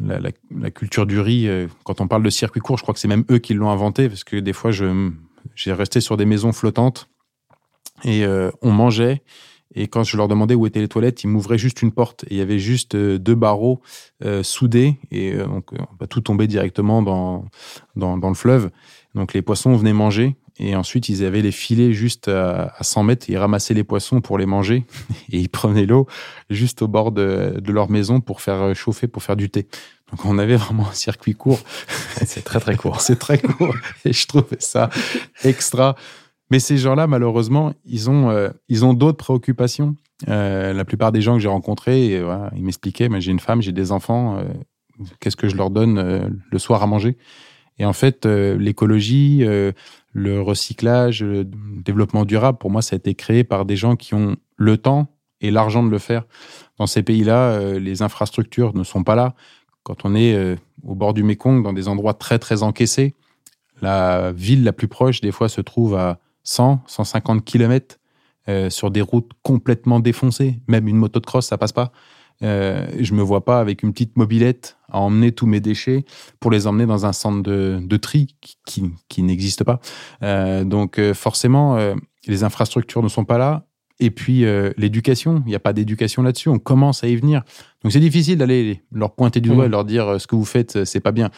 la, culture du riz. Euh, quand on parle de circuit court, je crois que c'est même eux qui l'ont inventé, parce que des fois, j'ai resté sur des maisons flottantes et on mangeait. Et quand je leur demandais où étaient les toilettes, ils m'ouvraient juste une porte. Et il y avait juste deux barreaux soudés. Et donc, tout tomber directement dans, dans, dans, le fleuve. Donc, les poissons venaient manger. Et ensuite, ils avaient les filets juste à, 100 mètres. Ils ramassaient les poissons pour les manger. *laughs* Et ils prenaient l'eau juste au bord de, leur maison pour faire chauffer, pour faire du thé. Donc, on avait vraiment un circuit court. *laughs* C'est très, très court. *laughs* C'est très court. Et je trouvais ça extra. Mais ces gens-là, malheureusement, ils ont, euh, ils ont d'autres préoccupations. Euh, la plupart des gens que j'ai rencontrés, ils m'expliquaient, mais j'ai une femme, j'ai des enfants, euh, qu'est-ce que je leur donne le soir à manger? Et en fait, l'écologie, le recyclage, le développement durable, pour moi, ça a été créé par des gens qui ont le temps et l'argent de le faire. Dans ces pays-là, euh, les infrastructures ne sont pas là. Quand on est euh, au bord du Mékong, dans des endroits très, très encaissés, la ville la plus proche, des fois, se trouve à 100, 150 km sur des routes complètement défoncées. Même une moto de cross, ça passe pas. Euh, je me vois pas avec une petite mobilette à emmener tous mes déchets pour les emmener dans un centre de, de tri qui, qui, n'existe pas. Euh, donc euh, forcément, euh, les infrastructures ne sont pas là. Et puis l'éducation, il n'y a pas d'éducation là-dessus. On commence à y venir. Donc c'est difficile d'aller leur pointer du doigt et mmh. leur dire ce que vous faites, c'est pas bien.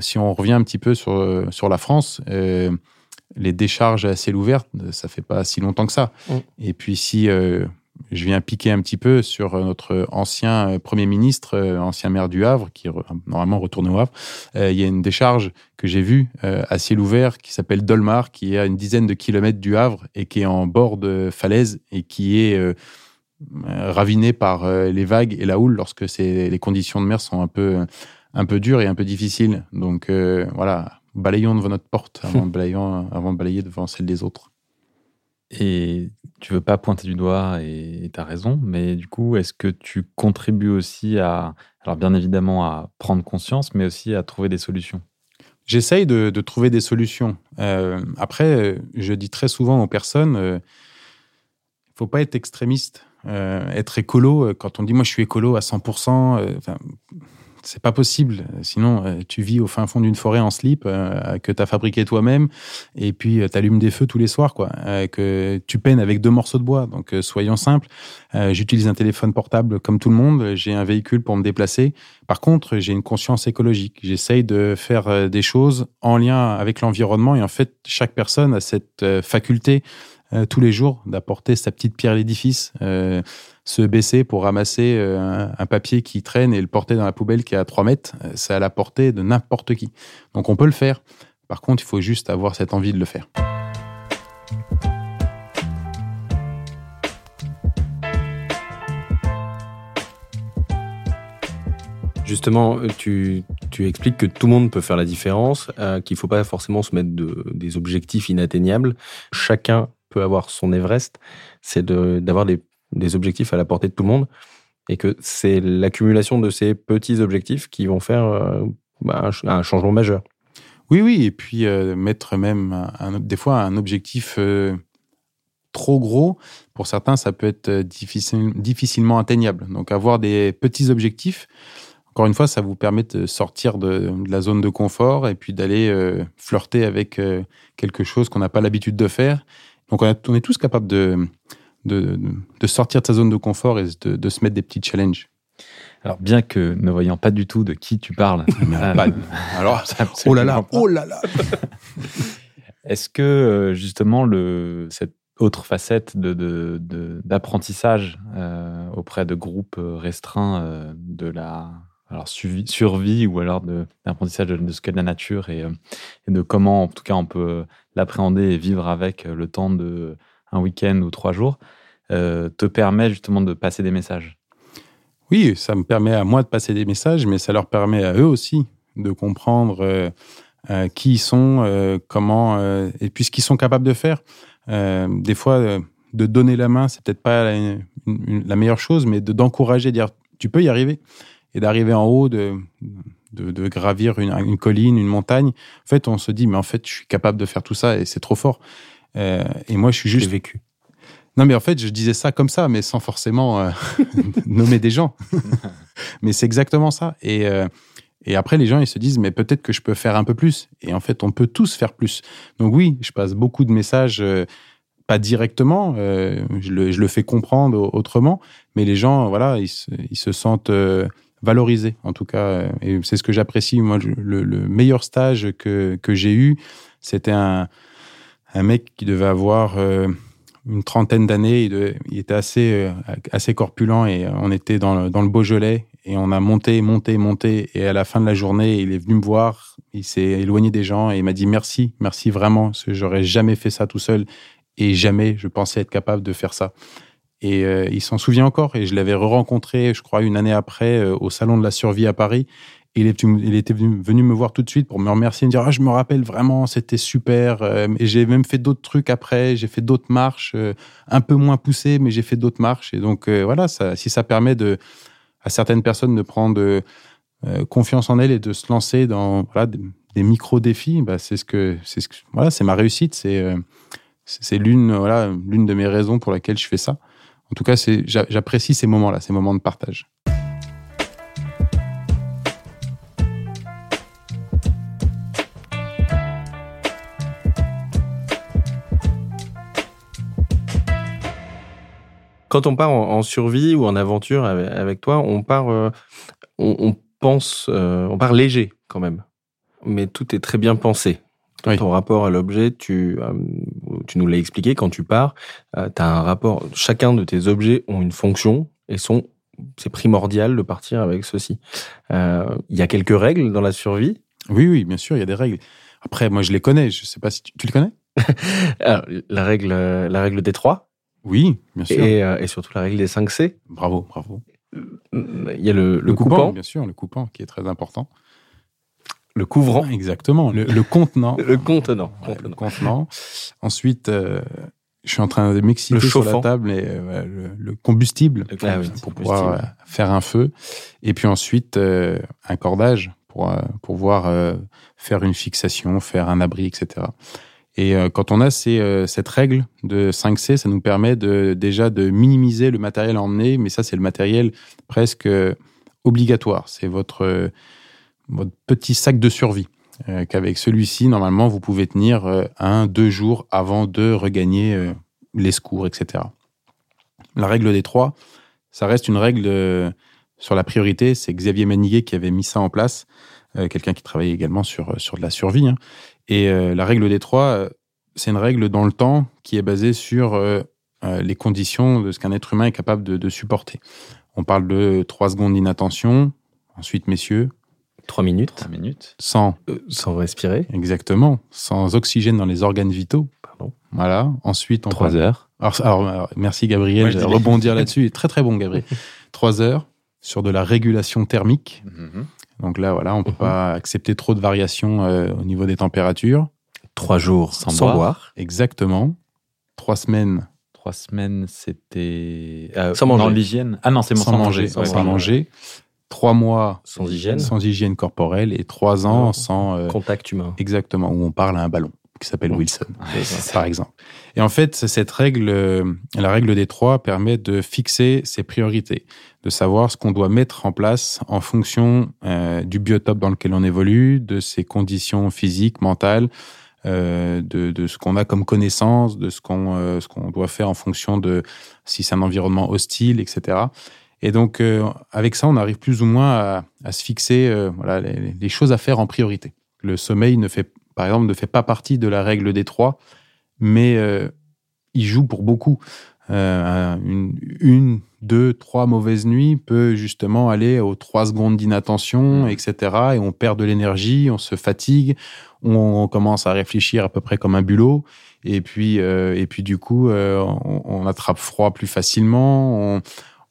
si on revient un petit peu sur, sur la France, les décharges à ciel ouvert, ça fait pas si longtemps que ça. Mmh. Et puis si je viens piquer un petit peu sur notre ancien euh, Premier ministre, euh, ancien maire du Havre, qui est normalement retourné au Havre. Euh, il y a une décharge que j'ai vue à ciel ouvert qui s'appelle Dolmar, qui est à une dizaine de kilomètres du Havre et qui est en bord de falaise et qui est ravinée par les vagues et la houle lorsque les conditions de mer sont un peu, un peu dures et un peu difficiles. Donc voilà, balayons devant notre porte avant de, *laughs* avant de balayer devant celle des autres. Et tu veux pas pointer du doigt et tu as raison, mais du coup, est-ce que tu contribues aussi à, alors bien évidemment, à prendre conscience, mais aussi à trouver des solutions? J'essaye de, trouver des solutions. Euh, après, je dis très souvent aux personnes, il euh, faut pas être extrémiste. Euh, être écolo, quand on dit moi je suis écolo à 100%, euh, enfin, c'est pas possible. Sinon, euh, tu vis au fin fond d'une forêt en slip euh, que tu as fabriqué toi-même et puis tu allumes des feux tous les soirs, quoi. Euh, que tu peines avec deux morceaux de bois. Donc, soyons simples. J'utilise un téléphone portable comme tout le monde. J'ai un véhicule pour me déplacer. Par contre, j'ai une conscience écologique. J'essaye de faire des choses en lien avec l'environnement. Et en fait, chaque personne a cette faculté tous les jours d'apporter sa petite pierre à l'édifice se baisser pour ramasser euh, un, papier qui traîne et le porter dans la poubelle qui est à 3 mètres, euh, c'est à la portée de n'importe qui. Donc on peut le faire. Par contre, il faut juste avoir cette envie de le faire. Justement, tu, expliques que tout le monde peut faire la différence, euh, qu'il ne faut pas forcément se mettre des objectifs inatteignables. Chacun peut avoir son Everest, c'est d'avoir des objectifs à la portée de tout le monde et que c'est l'accumulation de ces petits objectifs qui vont faire euh, bah, un, changement majeur. Oui, oui, et puis euh, mettre même des fois un objectif euh, trop gros, pour certains, ça peut être difficile, difficilement atteignable. Donc avoir des petits objectifs, encore une fois, ça vous permet de sortir de, la zone de confort et puis d'aller flirter avec quelque chose qu'on n'a pas l'habitude de faire. Donc on, on est tous capables de de, sortir de sa zone de confort et de, se mettre des petits challenges. Alors, bien que ne voyant pas du tout de qui tu parles, *laughs* euh, alors, oh là là, oh là là. *laughs* Est-ce que euh, justement le, cette autre facette d'apprentissage de, euh, auprès de groupes restreints de la alors, survie ou alors d'apprentissage de, ce qu'est la nature et, et, de comment, en tout cas, on peut l'appréhender et vivre avec le temps de un week-end ou trois jours, euh, te permet justement de passer des messages Oui, ça me permet à moi de passer des messages, mais ça leur permet à eux aussi de comprendre euh, euh, qui ils sont, comment, et puis ce qu'ils sont capables de faire. des fois, de donner la main, c'est peut-être pas la, meilleure chose, mais d'encourager, de, dire tu peux y arriver, et d'arriver en haut, de, de, gravir une, une, colline, une montagne. En fait, on se dit, mais en fait, je suis capable de faire tout ça et c'est trop fort. Euh, et moi, je suis juste. vécu. Non, mais en fait, je disais ça comme ça, mais sans forcément euh, *laughs* nommer des gens. *laughs* mais c'est exactement ça. Et, euh, et après, les gens, ils se disent, mais peut-être que je peux faire un peu plus. Et en fait, on peut tous faire plus. Donc oui, je passe beaucoup de messages, pas directement, je le, je, le, fais comprendre autrement, mais les gens, voilà, ils se, ils se sentent valorisés, en tout cas. Et c'est ce que j'apprécie. Moi, le, le, meilleur stage que, que j'ai eu, c'était un un mec qui devait avoir euh, une trentaine d'années. Il, était assez, euh, assez corpulent et on était dans le, dans le Beaujolais et on a monté, monté, monté. Et à la fin de la journée, il est venu me voir. Il s'est éloigné des gens et il m'a dit merci, merci vraiment. Parce que j'aurais jamais fait ça tout seul et jamais je pensais être capable de faire ça. Et euh, il s'en souvient encore et je l'avais re-rencontré, je crois, une année après au Salon de la Survie à Paris il, était venu me voir tout de suite pour me remercier, me dire ah, Je me rappelle vraiment, c'était super. Euh, et j'ai même fait d'autres trucs après, j'ai fait d'autres marches, euh, un peu moins poussées, mais j'ai fait d'autres marches. Et donc, euh, voilà, ça, si ça permet de, à certaines personnes de prendre confiance en elles et de se lancer dans voilà, des, micro-défis, bah, c'est ce que, c'est ce voilà, c'est ma réussite. C'est, c'est l'une, voilà, l'une de mes raisons pour laquelle je fais ça. En tout cas, j'apprécie ces moments-là, ces moments de partage. Quand on part en, survie ou en aventure avec, toi, on part, euh, on, pense, euh, on part léger quand même. Mais tout est très bien pensé. Ton rapport à l'objet, tu, euh, tu nous l'as expliqué, quand tu pars, tu as un rapport, chacun de tes objets ont une fonction et sont, c'est primordial de partir avec ceci. Il y a quelques règles dans la survie? Oui, oui, bien sûr, il y a des règles. Après, moi, je les connais. Je sais pas si tu, tu les connais? *laughs* La règle, la règle des trois? Oui, bien sûr. Euh, et, surtout la règle des 5 C? Bravo, bravo. Il y a le, le, coupant, Bien sûr, le coupant qui est très important. Le couvrant. Exactement, le, contenant. le contenant. Le contenant. Ensuite, euh, je suis en train de m'exciter sur la table et euh, le, combustible ah pour pouvoir faire un feu. Et puis ensuite, un cordage pour, pour pouvoir faire une fixation, faire un abri, etc. Et euh, quand on a ces, euh, cette règle de 5C, ça nous permet de, déjà de minimiser le matériel à emmener, mais ça, c'est le matériel presque euh, obligatoire. C'est votre, votre petit sac de survie. Qu'avec celui-ci, normalement, vous pouvez tenir un, deux jours avant de regagner les secours, etc. La règle des trois, ça reste une règle sur la priorité. C'est Xavier Maniguet qui avait mis ça en place, quelqu'un qui travaillait également sur, sur de la survie. Hein. Et euh, la règle des trois, euh, c'est une règle dans le temps qui est basée sur euh, les conditions de ce qu'un être humain est capable de, supporter. On parle de trois secondes d'inattention. Ensuite, messieurs. Trois minutes. Trois minutes. Sans. sans respirer. Exactement. Sans oxygène dans les organes vitaux. Pardon. Voilà. Ensuite, on Trois heures. Alors, merci Gabriel. de rebondir *laughs* là-dessus. Très, très bon, Gabriel. *laughs* Trois heures sur de la régulation thermique. Mm-hmm. Donc là, voilà, on ne peut mhm. pas accepter trop de variations euh, au niveau des températures. Trois jours sans, boire. Exactement. Trois semaines. Trois semaines, c'était. Euh, sans manger. l'hygiène. Ah non, c'est sans, manger. Sans, manger. Trois mois sans hygiène. Sans hygiène corporelle et trois ans sans. Euh, Contact humain. Exactement, où on parle à un ballon qui s'appelle Wilson, *laughs* par exemple. Et en fait, cette règle, la règle des trois permet de fixer ses priorités de savoir ce qu'on doit mettre en place en fonction euh, du biotope dans lequel on évolue, de ses conditions physiques, mentales, euh, de, de, ce qu'on a comme connaissance, de ce qu'on euh, ce qu'on doit faire en fonction de si c'est un environnement hostile, etc. Et donc euh, avec ça, on arrive plus ou moins à, à se fixer euh, voilà les, les, choses à faire en priorité. Le sommeil ne fait par exemple ne fait pas partie de la règle des trois, mais il joue pour beaucoup. une, une deux, trois mauvaises nuits peut justement aller aux trois secondes d'inattention, mmh. etc. Et on perd de l'énergie, on se fatigue, on, commence à réfléchir à peu près comme un bulot. Et puis, euh, et puis du coup, euh, on, attrape froid plus facilement. On,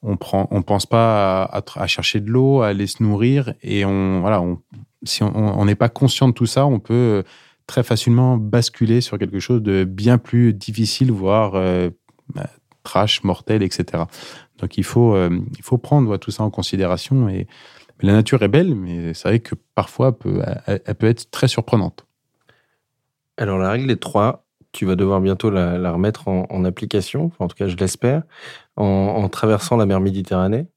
on prend, on pense pas à, chercher de l'eau, à aller se nourrir. Et on, voilà, on, si on n'est pas conscient de tout ça, on peut très facilement basculer sur quelque chose de bien plus difficile, voire euh, bah, trash, mortel, etc. Donc il faut, euh, il faut prendre tout ça en considération. Et la nature est belle, mais c'est vrai que parfois, elle peut, elle, peut être très surprenante. Alors la règle des trois, tu vas devoir bientôt la, remettre en, application, en tout cas je l'espère, en, traversant la mer Méditerranée,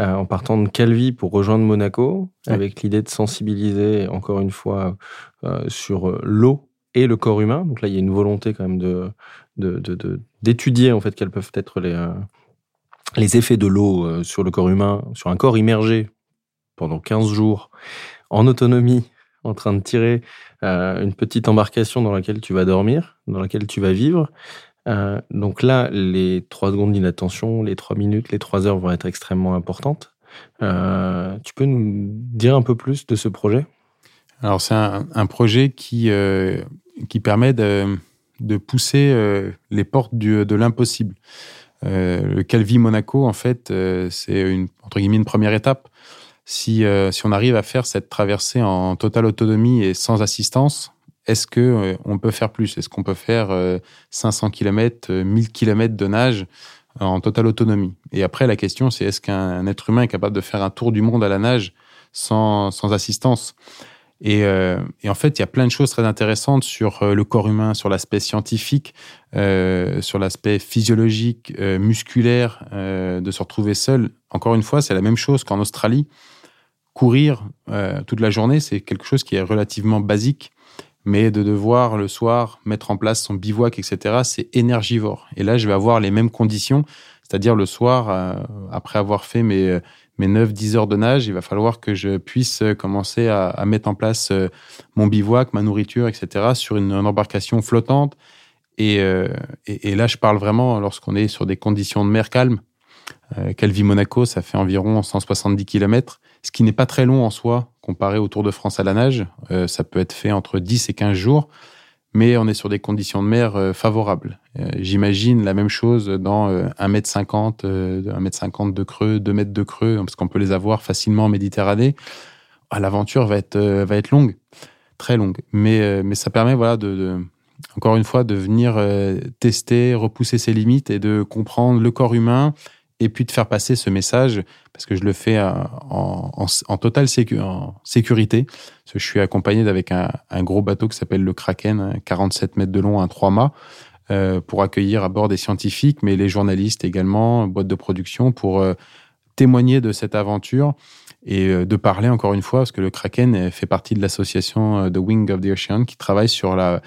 euh, en partant de Calvi pour rejoindre Monaco, avec l'idée de sensibiliser encore une fois euh, sur l'eau et le corps humain. Donc là, il y a une volonté quand même de d'étudier de, en fait quels peuvent être les les effets de l'eau euh, sur le corps humain, sur un corps immergé pendant 15 jours, en autonomie, en train de tirer euh, une petite embarcation dans laquelle tu vas dormir, dans laquelle tu vas vivre. Euh, donc là, les 3 secondes d'inattention, les 3 minutes, les 3 heures vont être extrêmement importantes. tu peux nous dire un peu plus de ce projet? Alors c'est un, projet qui, qui permet de, de pousser les portes du, de l'impossible. Euh, le Calvi Monaco, en fait, euh, c'est une entre guillemets une première étape. Si euh, si on arrive à faire cette traversée en totale autonomie et sans assistance, est-ce que on peut faire plus? Est-ce qu'on peut faire 500 km, 1000 km de nage en totale autonomie? Et après, la question, c'est est-ce qu'un être humain est capable de faire un tour du monde à la nage sans, sans assistance? Et, euh, et, en fait, il y a plein de choses très intéressantes sur euh, le corps humain, sur l'aspect scientifique, euh, sur l'aspect physiologique, euh, musculaire, euh, de se retrouver seul. Encore une fois, c'est la même chose qu'en Australie. Courir toute la journée, c'est quelque chose qui est relativement basique, mais de devoir le soir mettre en place son bivouac, etc., c'est énergivore. Et là, je vais avoir les mêmes conditions, c'est-à-dire le soir, après avoir fait mes mes 9-10 heures de nage, il va falloir que je puisse euh, commencer à, mettre en place euh, mon bivouac, ma nourriture, etc. sur une, embarcation flottante. Euh, et, et, là, je parle vraiment lorsqu'on est sur des conditions de mer calme. Calvi Monaco, ça fait environ 170 km, ce qui n'est pas très long en soi comparé au Tour de France à la nage. ça peut être fait entre 10 et 15 jours mais on est sur des conditions de mer euh, favorables. Euh, j'imagine la même chose dans 1m50, euh, 1m50 de creux, 2 mètres de creux, parce qu'on peut les avoir facilement en Méditerranée. Ah, l'aventure va être, va être longue, très longue. Mais, mais ça permet, voilà, de, de encore une fois, de venir tester, repousser ses limites et de comprendre le corps humain et puis de faire passer ce message, parce que je le fais en, totale sécurité. Parce que je suis accompagné avec un, gros bateau qui s'appelle le Kraken, 47 mètres de long, un 3 mâts, euh, pour accueillir à bord des scientifiques, mais les journalistes également, boîte de production, pour euh, témoigner de cette aventure et euh, de parler encore une fois, parce que le Kraken fait partie de l'association The Wing of the Ocean, qui travaille sur la,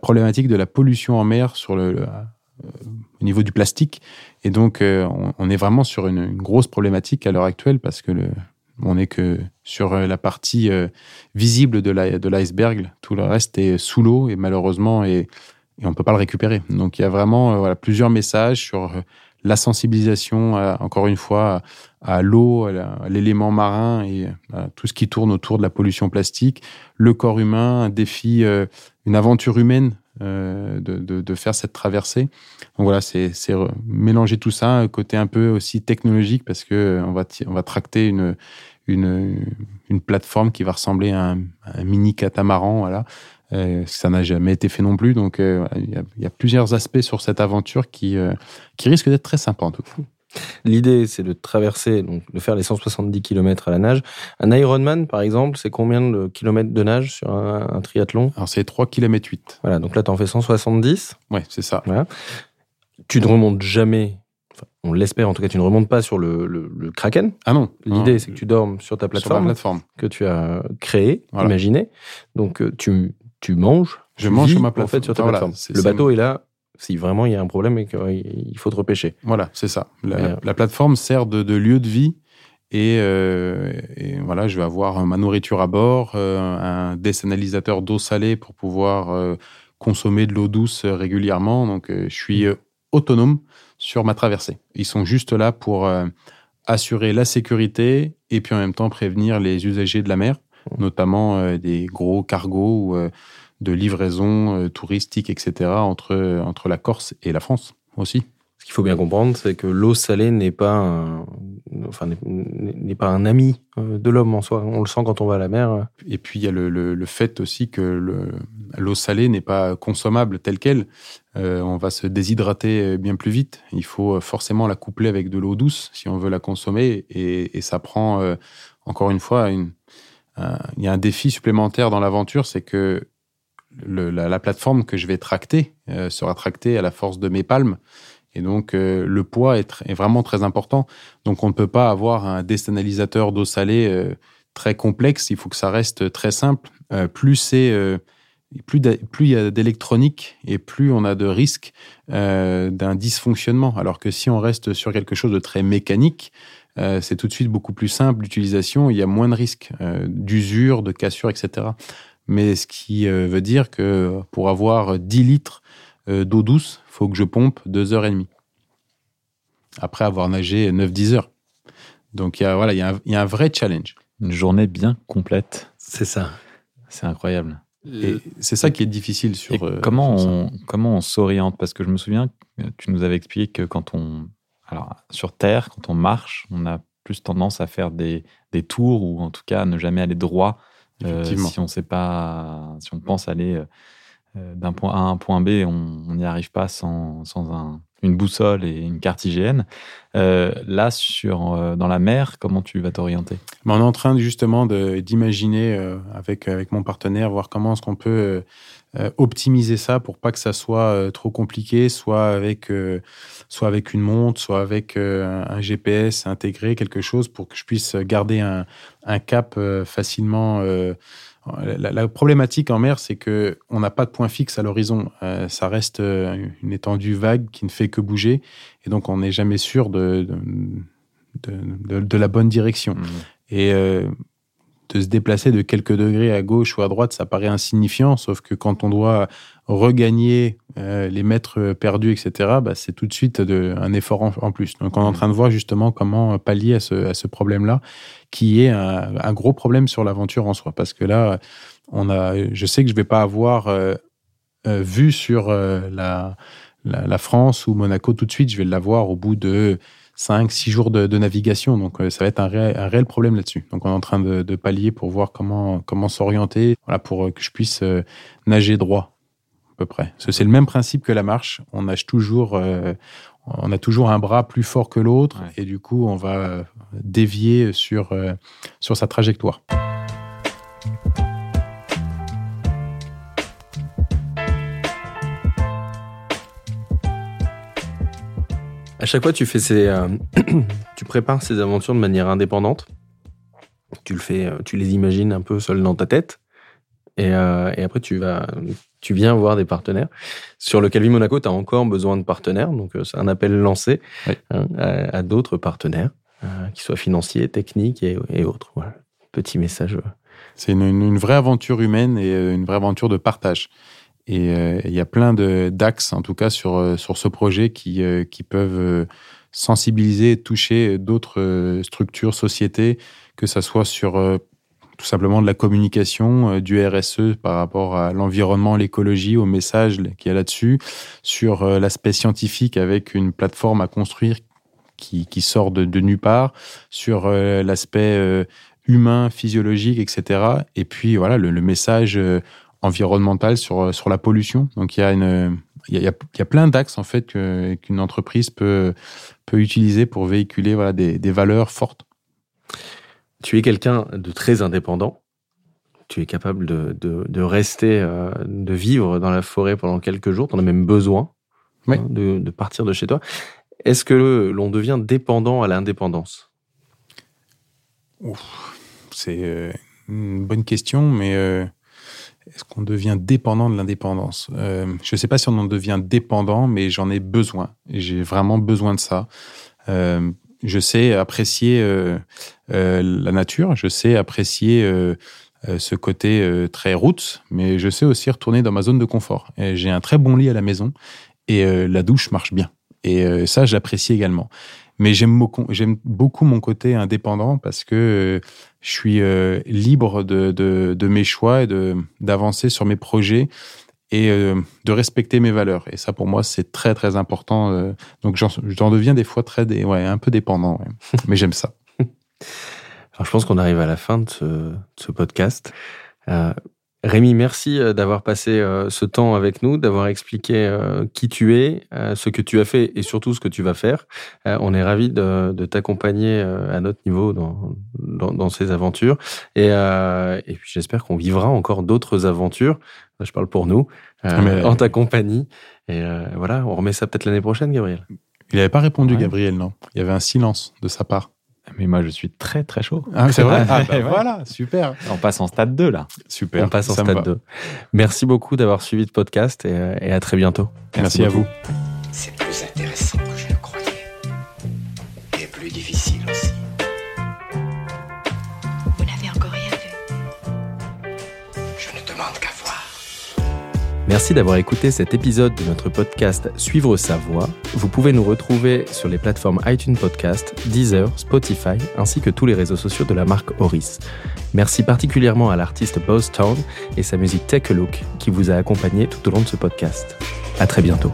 problématique de la pollution en mer sur le au niveau du plastique. Et donc, euh, on, est vraiment sur une, grosse problématique à l'heure actuelle parce que on n'est que sur euh, la partie euh, visible de l'iceberg. Tout le reste est sous l'eau et malheureusement, et, on ne peut pas le récupérer. Donc, il y a vraiment plusieurs messages sur la sensibilisation, encore une fois, à, l'eau, à l'élément marin et tout ce qui tourne autour de la pollution plastique, le corps humain, un défi, une aventure humaine euh, de, de, faire cette traversée. Donc voilà, c'est mélanger tout ça, un côté un peu aussi technologique parce que euh, on va, on va tracter une, une, une plateforme qui va ressembler à un, mini catamaran, voilà. Euh, ça n'a jamais été fait non plus, donc il y, a plusieurs aspects sur cette aventure qui, qui risquent d'être très sympa en tout cas. L'idée, c'est de traverser, donc de faire les 170 km à la nage. Un Ironman, par exemple, c'est combien de kilomètres de nage sur un, triathlon? Alors, c'est 3 km 8. Voilà, donc là, tu en fais 170. Ouais, c'est ça. Tu ne remontes jamais, on l'espère en tout cas, tu ne remontes pas sur le, Kraken. Ah non. L'idée, c'est que tu dormes sur ta plateforme, plateforme. que tu as créée, imaginée. Donc, euh, tu, tu manges. Je mange sur ma plateforme. En fait, sur ta plateforme. Le bateau est là si vraiment il y a un problème et qu'il faut te repêcher. Voilà, c'est ça. La, euh, plateforme sert de, lieu de vie euh, et, voilà, je vais avoir ma nourriture à bord, euh, un désanalisateur d'eau salée pour pouvoir consommer de l'eau douce régulièrement. Donc, je suis autonome sur ma traversée. Ils sont juste là pour assurer la sécurité et puis en même temps prévenir les usagers de la mer, mmh. notamment des gros cargos ou de livraison euh, touristique, etc., entre, entre la Corse et la France aussi. Ce qu'il faut bien comprendre, c'est que l'eau salée n'est pas un, enfin, n'est pas un ami euh, de l'homme en soi. On le sent quand on va à la mer. Et puis il y a le, le, fait aussi que l'eau salée n'est pas consommable telle qu'elle. Euh, on va se déshydrater bien plus vite. Il faut forcément la coupler avec de l'eau douce si on veut la consommer. Et, et ça prend, encore une fois, une, il y a un défi supplémentaire dans l'aventure, c'est que la, plateforme que je vais tracter euh, sera tractée à la force de mes palmes. Et donc, euh, le poids est, vraiment très important. Donc, on ne peut pas avoir un désanalisateur d'eau salée euh, très complexe. Il faut que ça reste très simple. plus c'est plus il y a d'électronique et plus on a de risques d'un dysfonctionnement. Alors que si on reste sur quelque chose de très mécanique, c'est tout de suite beaucoup plus simple l'utilisation. Il y a moins de risques d'usure, de cassure, etc mais ce qui euh, veut dire que pour avoir 10 litres euh, d'eau douce, il faut que je pompe 2 heures et demie. Après avoir nagé 9-10 heures. Donc il y a, voilà, il y, a un, vrai challenge. Une journée bien complète. C'est ça. C'est incroyable. Et c'est ça qui est difficile sur. Euh, comment, on, comment on s'oriente? Parce que je me souviens, tu nous avais expliqué que quand on. Alors, sur Terre, quand on marche, on a plus tendance à faire des, des tours ou en tout cas à ne jamais aller droit euh, si on sait pas, si on pense aller euh, euh, d'un point A à un point B, on n'y arrive pas sans, sans un, une boussole et une carte IGN. là, sur, dans la mer, comment tu vas t'orienter? On est en train justement d'imaginer avec, avec mon partenaire, voir comment est-ce qu'on peut euh, optimiser ça pour pas que ça soit euh, trop compliqué, soit avec, euh, soit avec une montre, soit avec un GPS intégré, quelque chose pour que je puisse garder un, un cap facilement. La, problématique en mer, c'est que on n'a pas de point fixe à l'horizon. ça reste une étendue vague qui ne fait que bouger, et donc on n'est jamais sûr de de, de, de, la bonne direction. Mmh. Et de se déplacer de quelques degrés à gauche ou à droite, ça paraît insignifiant, sauf que quand on doit regagner euh, les mètres perdus, etc., bah, c'est tout de suite de, un effort en, plus. Donc on est en train de voir justement comment pallier à ce, à ce problème-là, qui est un, gros problème sur l'aventure en soi, parce que là, on a, je sais que je vais pas avoir euh, euh, vu sur la, la, la, France ou Monaco tout de suite, je vais l'avoir au bout de 5, 6 jours de, navigation. Donc, euh, ça va être un, réel, problème là-dessus. Donc, on est en train de, pallier pour voir comment, comment s'orienter voilà, pour euh, que je puisse euh, nager droit, à peu près. c'est le même principe que la marche. On nage toujours, on a toujours un bras plus fort que l'autre Ouais. et du coup, on va dévier sur, euh, sur sa trajectoire. À chaque fois, tu fais ces, euh, *clears throat* tu prépares ces aventures de manière indépendante. Tu le fais, euh, tu les imagines un peu seul dans ta tête. Et, euh, et après, tu vas, tu viens voir des partenaires. Sur le Calvi Monaco, tu as encore besoin de partenaires. Donc, c'est un appel lancé Oui. hein, à, à d'autres partenaires, euh, qui soient financiers, techniques et, et autres. Voilà. Petit message. C'est une, vraie aventure humaine et une vraie aventure de partage. Et euh, il y a plein d'axes, en tout cas, sur, euh, sur ce projet qui, euh, qui peuvent sensibiliser et toucher d'autres structures, sociétés, que ça soit sur tout simplement de la communication, du RSE par rapport à l'environnement, l'écologie, au message qu'il y a là-dessus, sur l'aspect scientifique avec une plateforme à construire qui, qui sort de, de nulle part, sur l'aspect humain, physiologique, etc. Et puis voilà le message euh, environnemental sur euh, sur la pollution. Donc il y a une il y a, il y a- plein d'axes en fait qu'une entreprise peut peut utiliser pour véhiculer voilà des, des valeurs fortes. Tu es quelqu'un de très indépendant. Tu es capable de, de, de rester, euh, de vivre dans la forêt pendant quelques jours. Tu en as même besoin Oui. hein, de, de partir de chez toi. Est-ce que l'on devient dépendant à l'indépendance? C'est euh, une bonne question, mais euh, est-ce qu'on devient dépendant de l'indépendance? Euh, Je ne sais pas si on en devient dépendant, mais j'en ai besoin. J'ai vraiment besoin de ça. Euh, je sais apprécier euh, la nature, je sais apprécier ce côté très route, mais je sais aussi retourner dans ma zone de confort. J'ai un très bon lit à la maison et la douche marche bien. Et ça, j'apprécie également. Mais j'aime beaucoup, j'aime beaucoup mon côté indépendant parce que euh, je suis euh, libre de, de, de mes choix et d'avancer sur mes projets et euh, de respecter mes valeurs. Et ça, pour moi, c'est très très important. donc, j'en deviens des fois très, ouais, un peu dépendant. ouais. *laughs* Mais j'aime ça. Alors, je pense qu'on arrive à la fin de ce, de ce podcast. Euh, Rémi, merci euh, d'avoir passé euh, ce temps avec nous, d'avoir expliqué euh, qui tu es, ce que tu as fait et surtout ce que tu vas faire. On est ravis de, de t'accompagner à notre niveau dans, dans, dans ces aventures. Et, euh, et puis j'espère qu'on vivra encore d'autres aventures. Je parle pour nous, euh, Mais- en ta compagnie. Et euh, voilà, on remet ça peut-être l'année prochaine, Gabriel. Il n'avait pas répondu, Ouais. Gabriel, non? Il y avait un silence de sa part. Mais moi, je suis très, très chaud. Ah, c'est vrai *laughs* ah, bah, Ouais. Voilà, super. On passe en stade 2, là. Super. on passe en stade va. 2. Merci beaucoup d'avoir suivi le podcast et, euh, et à très bientôt. Merci, à beaucoup. vous. C'est plus intéressant Merci d'avoir écouté cet épisode de notre podcast Suivre sa voie. Vous pouvez nous retrouver sur les plateformes iTunes Podcast, Deezer, Spotify, ainsi que tous les réseaux sociaux de la marque Horis. Merci particulièrement à l'artiste Boss Town et sa musique Take a Look qui vous a accompagné tout au long de ce podcast. À très bientôt.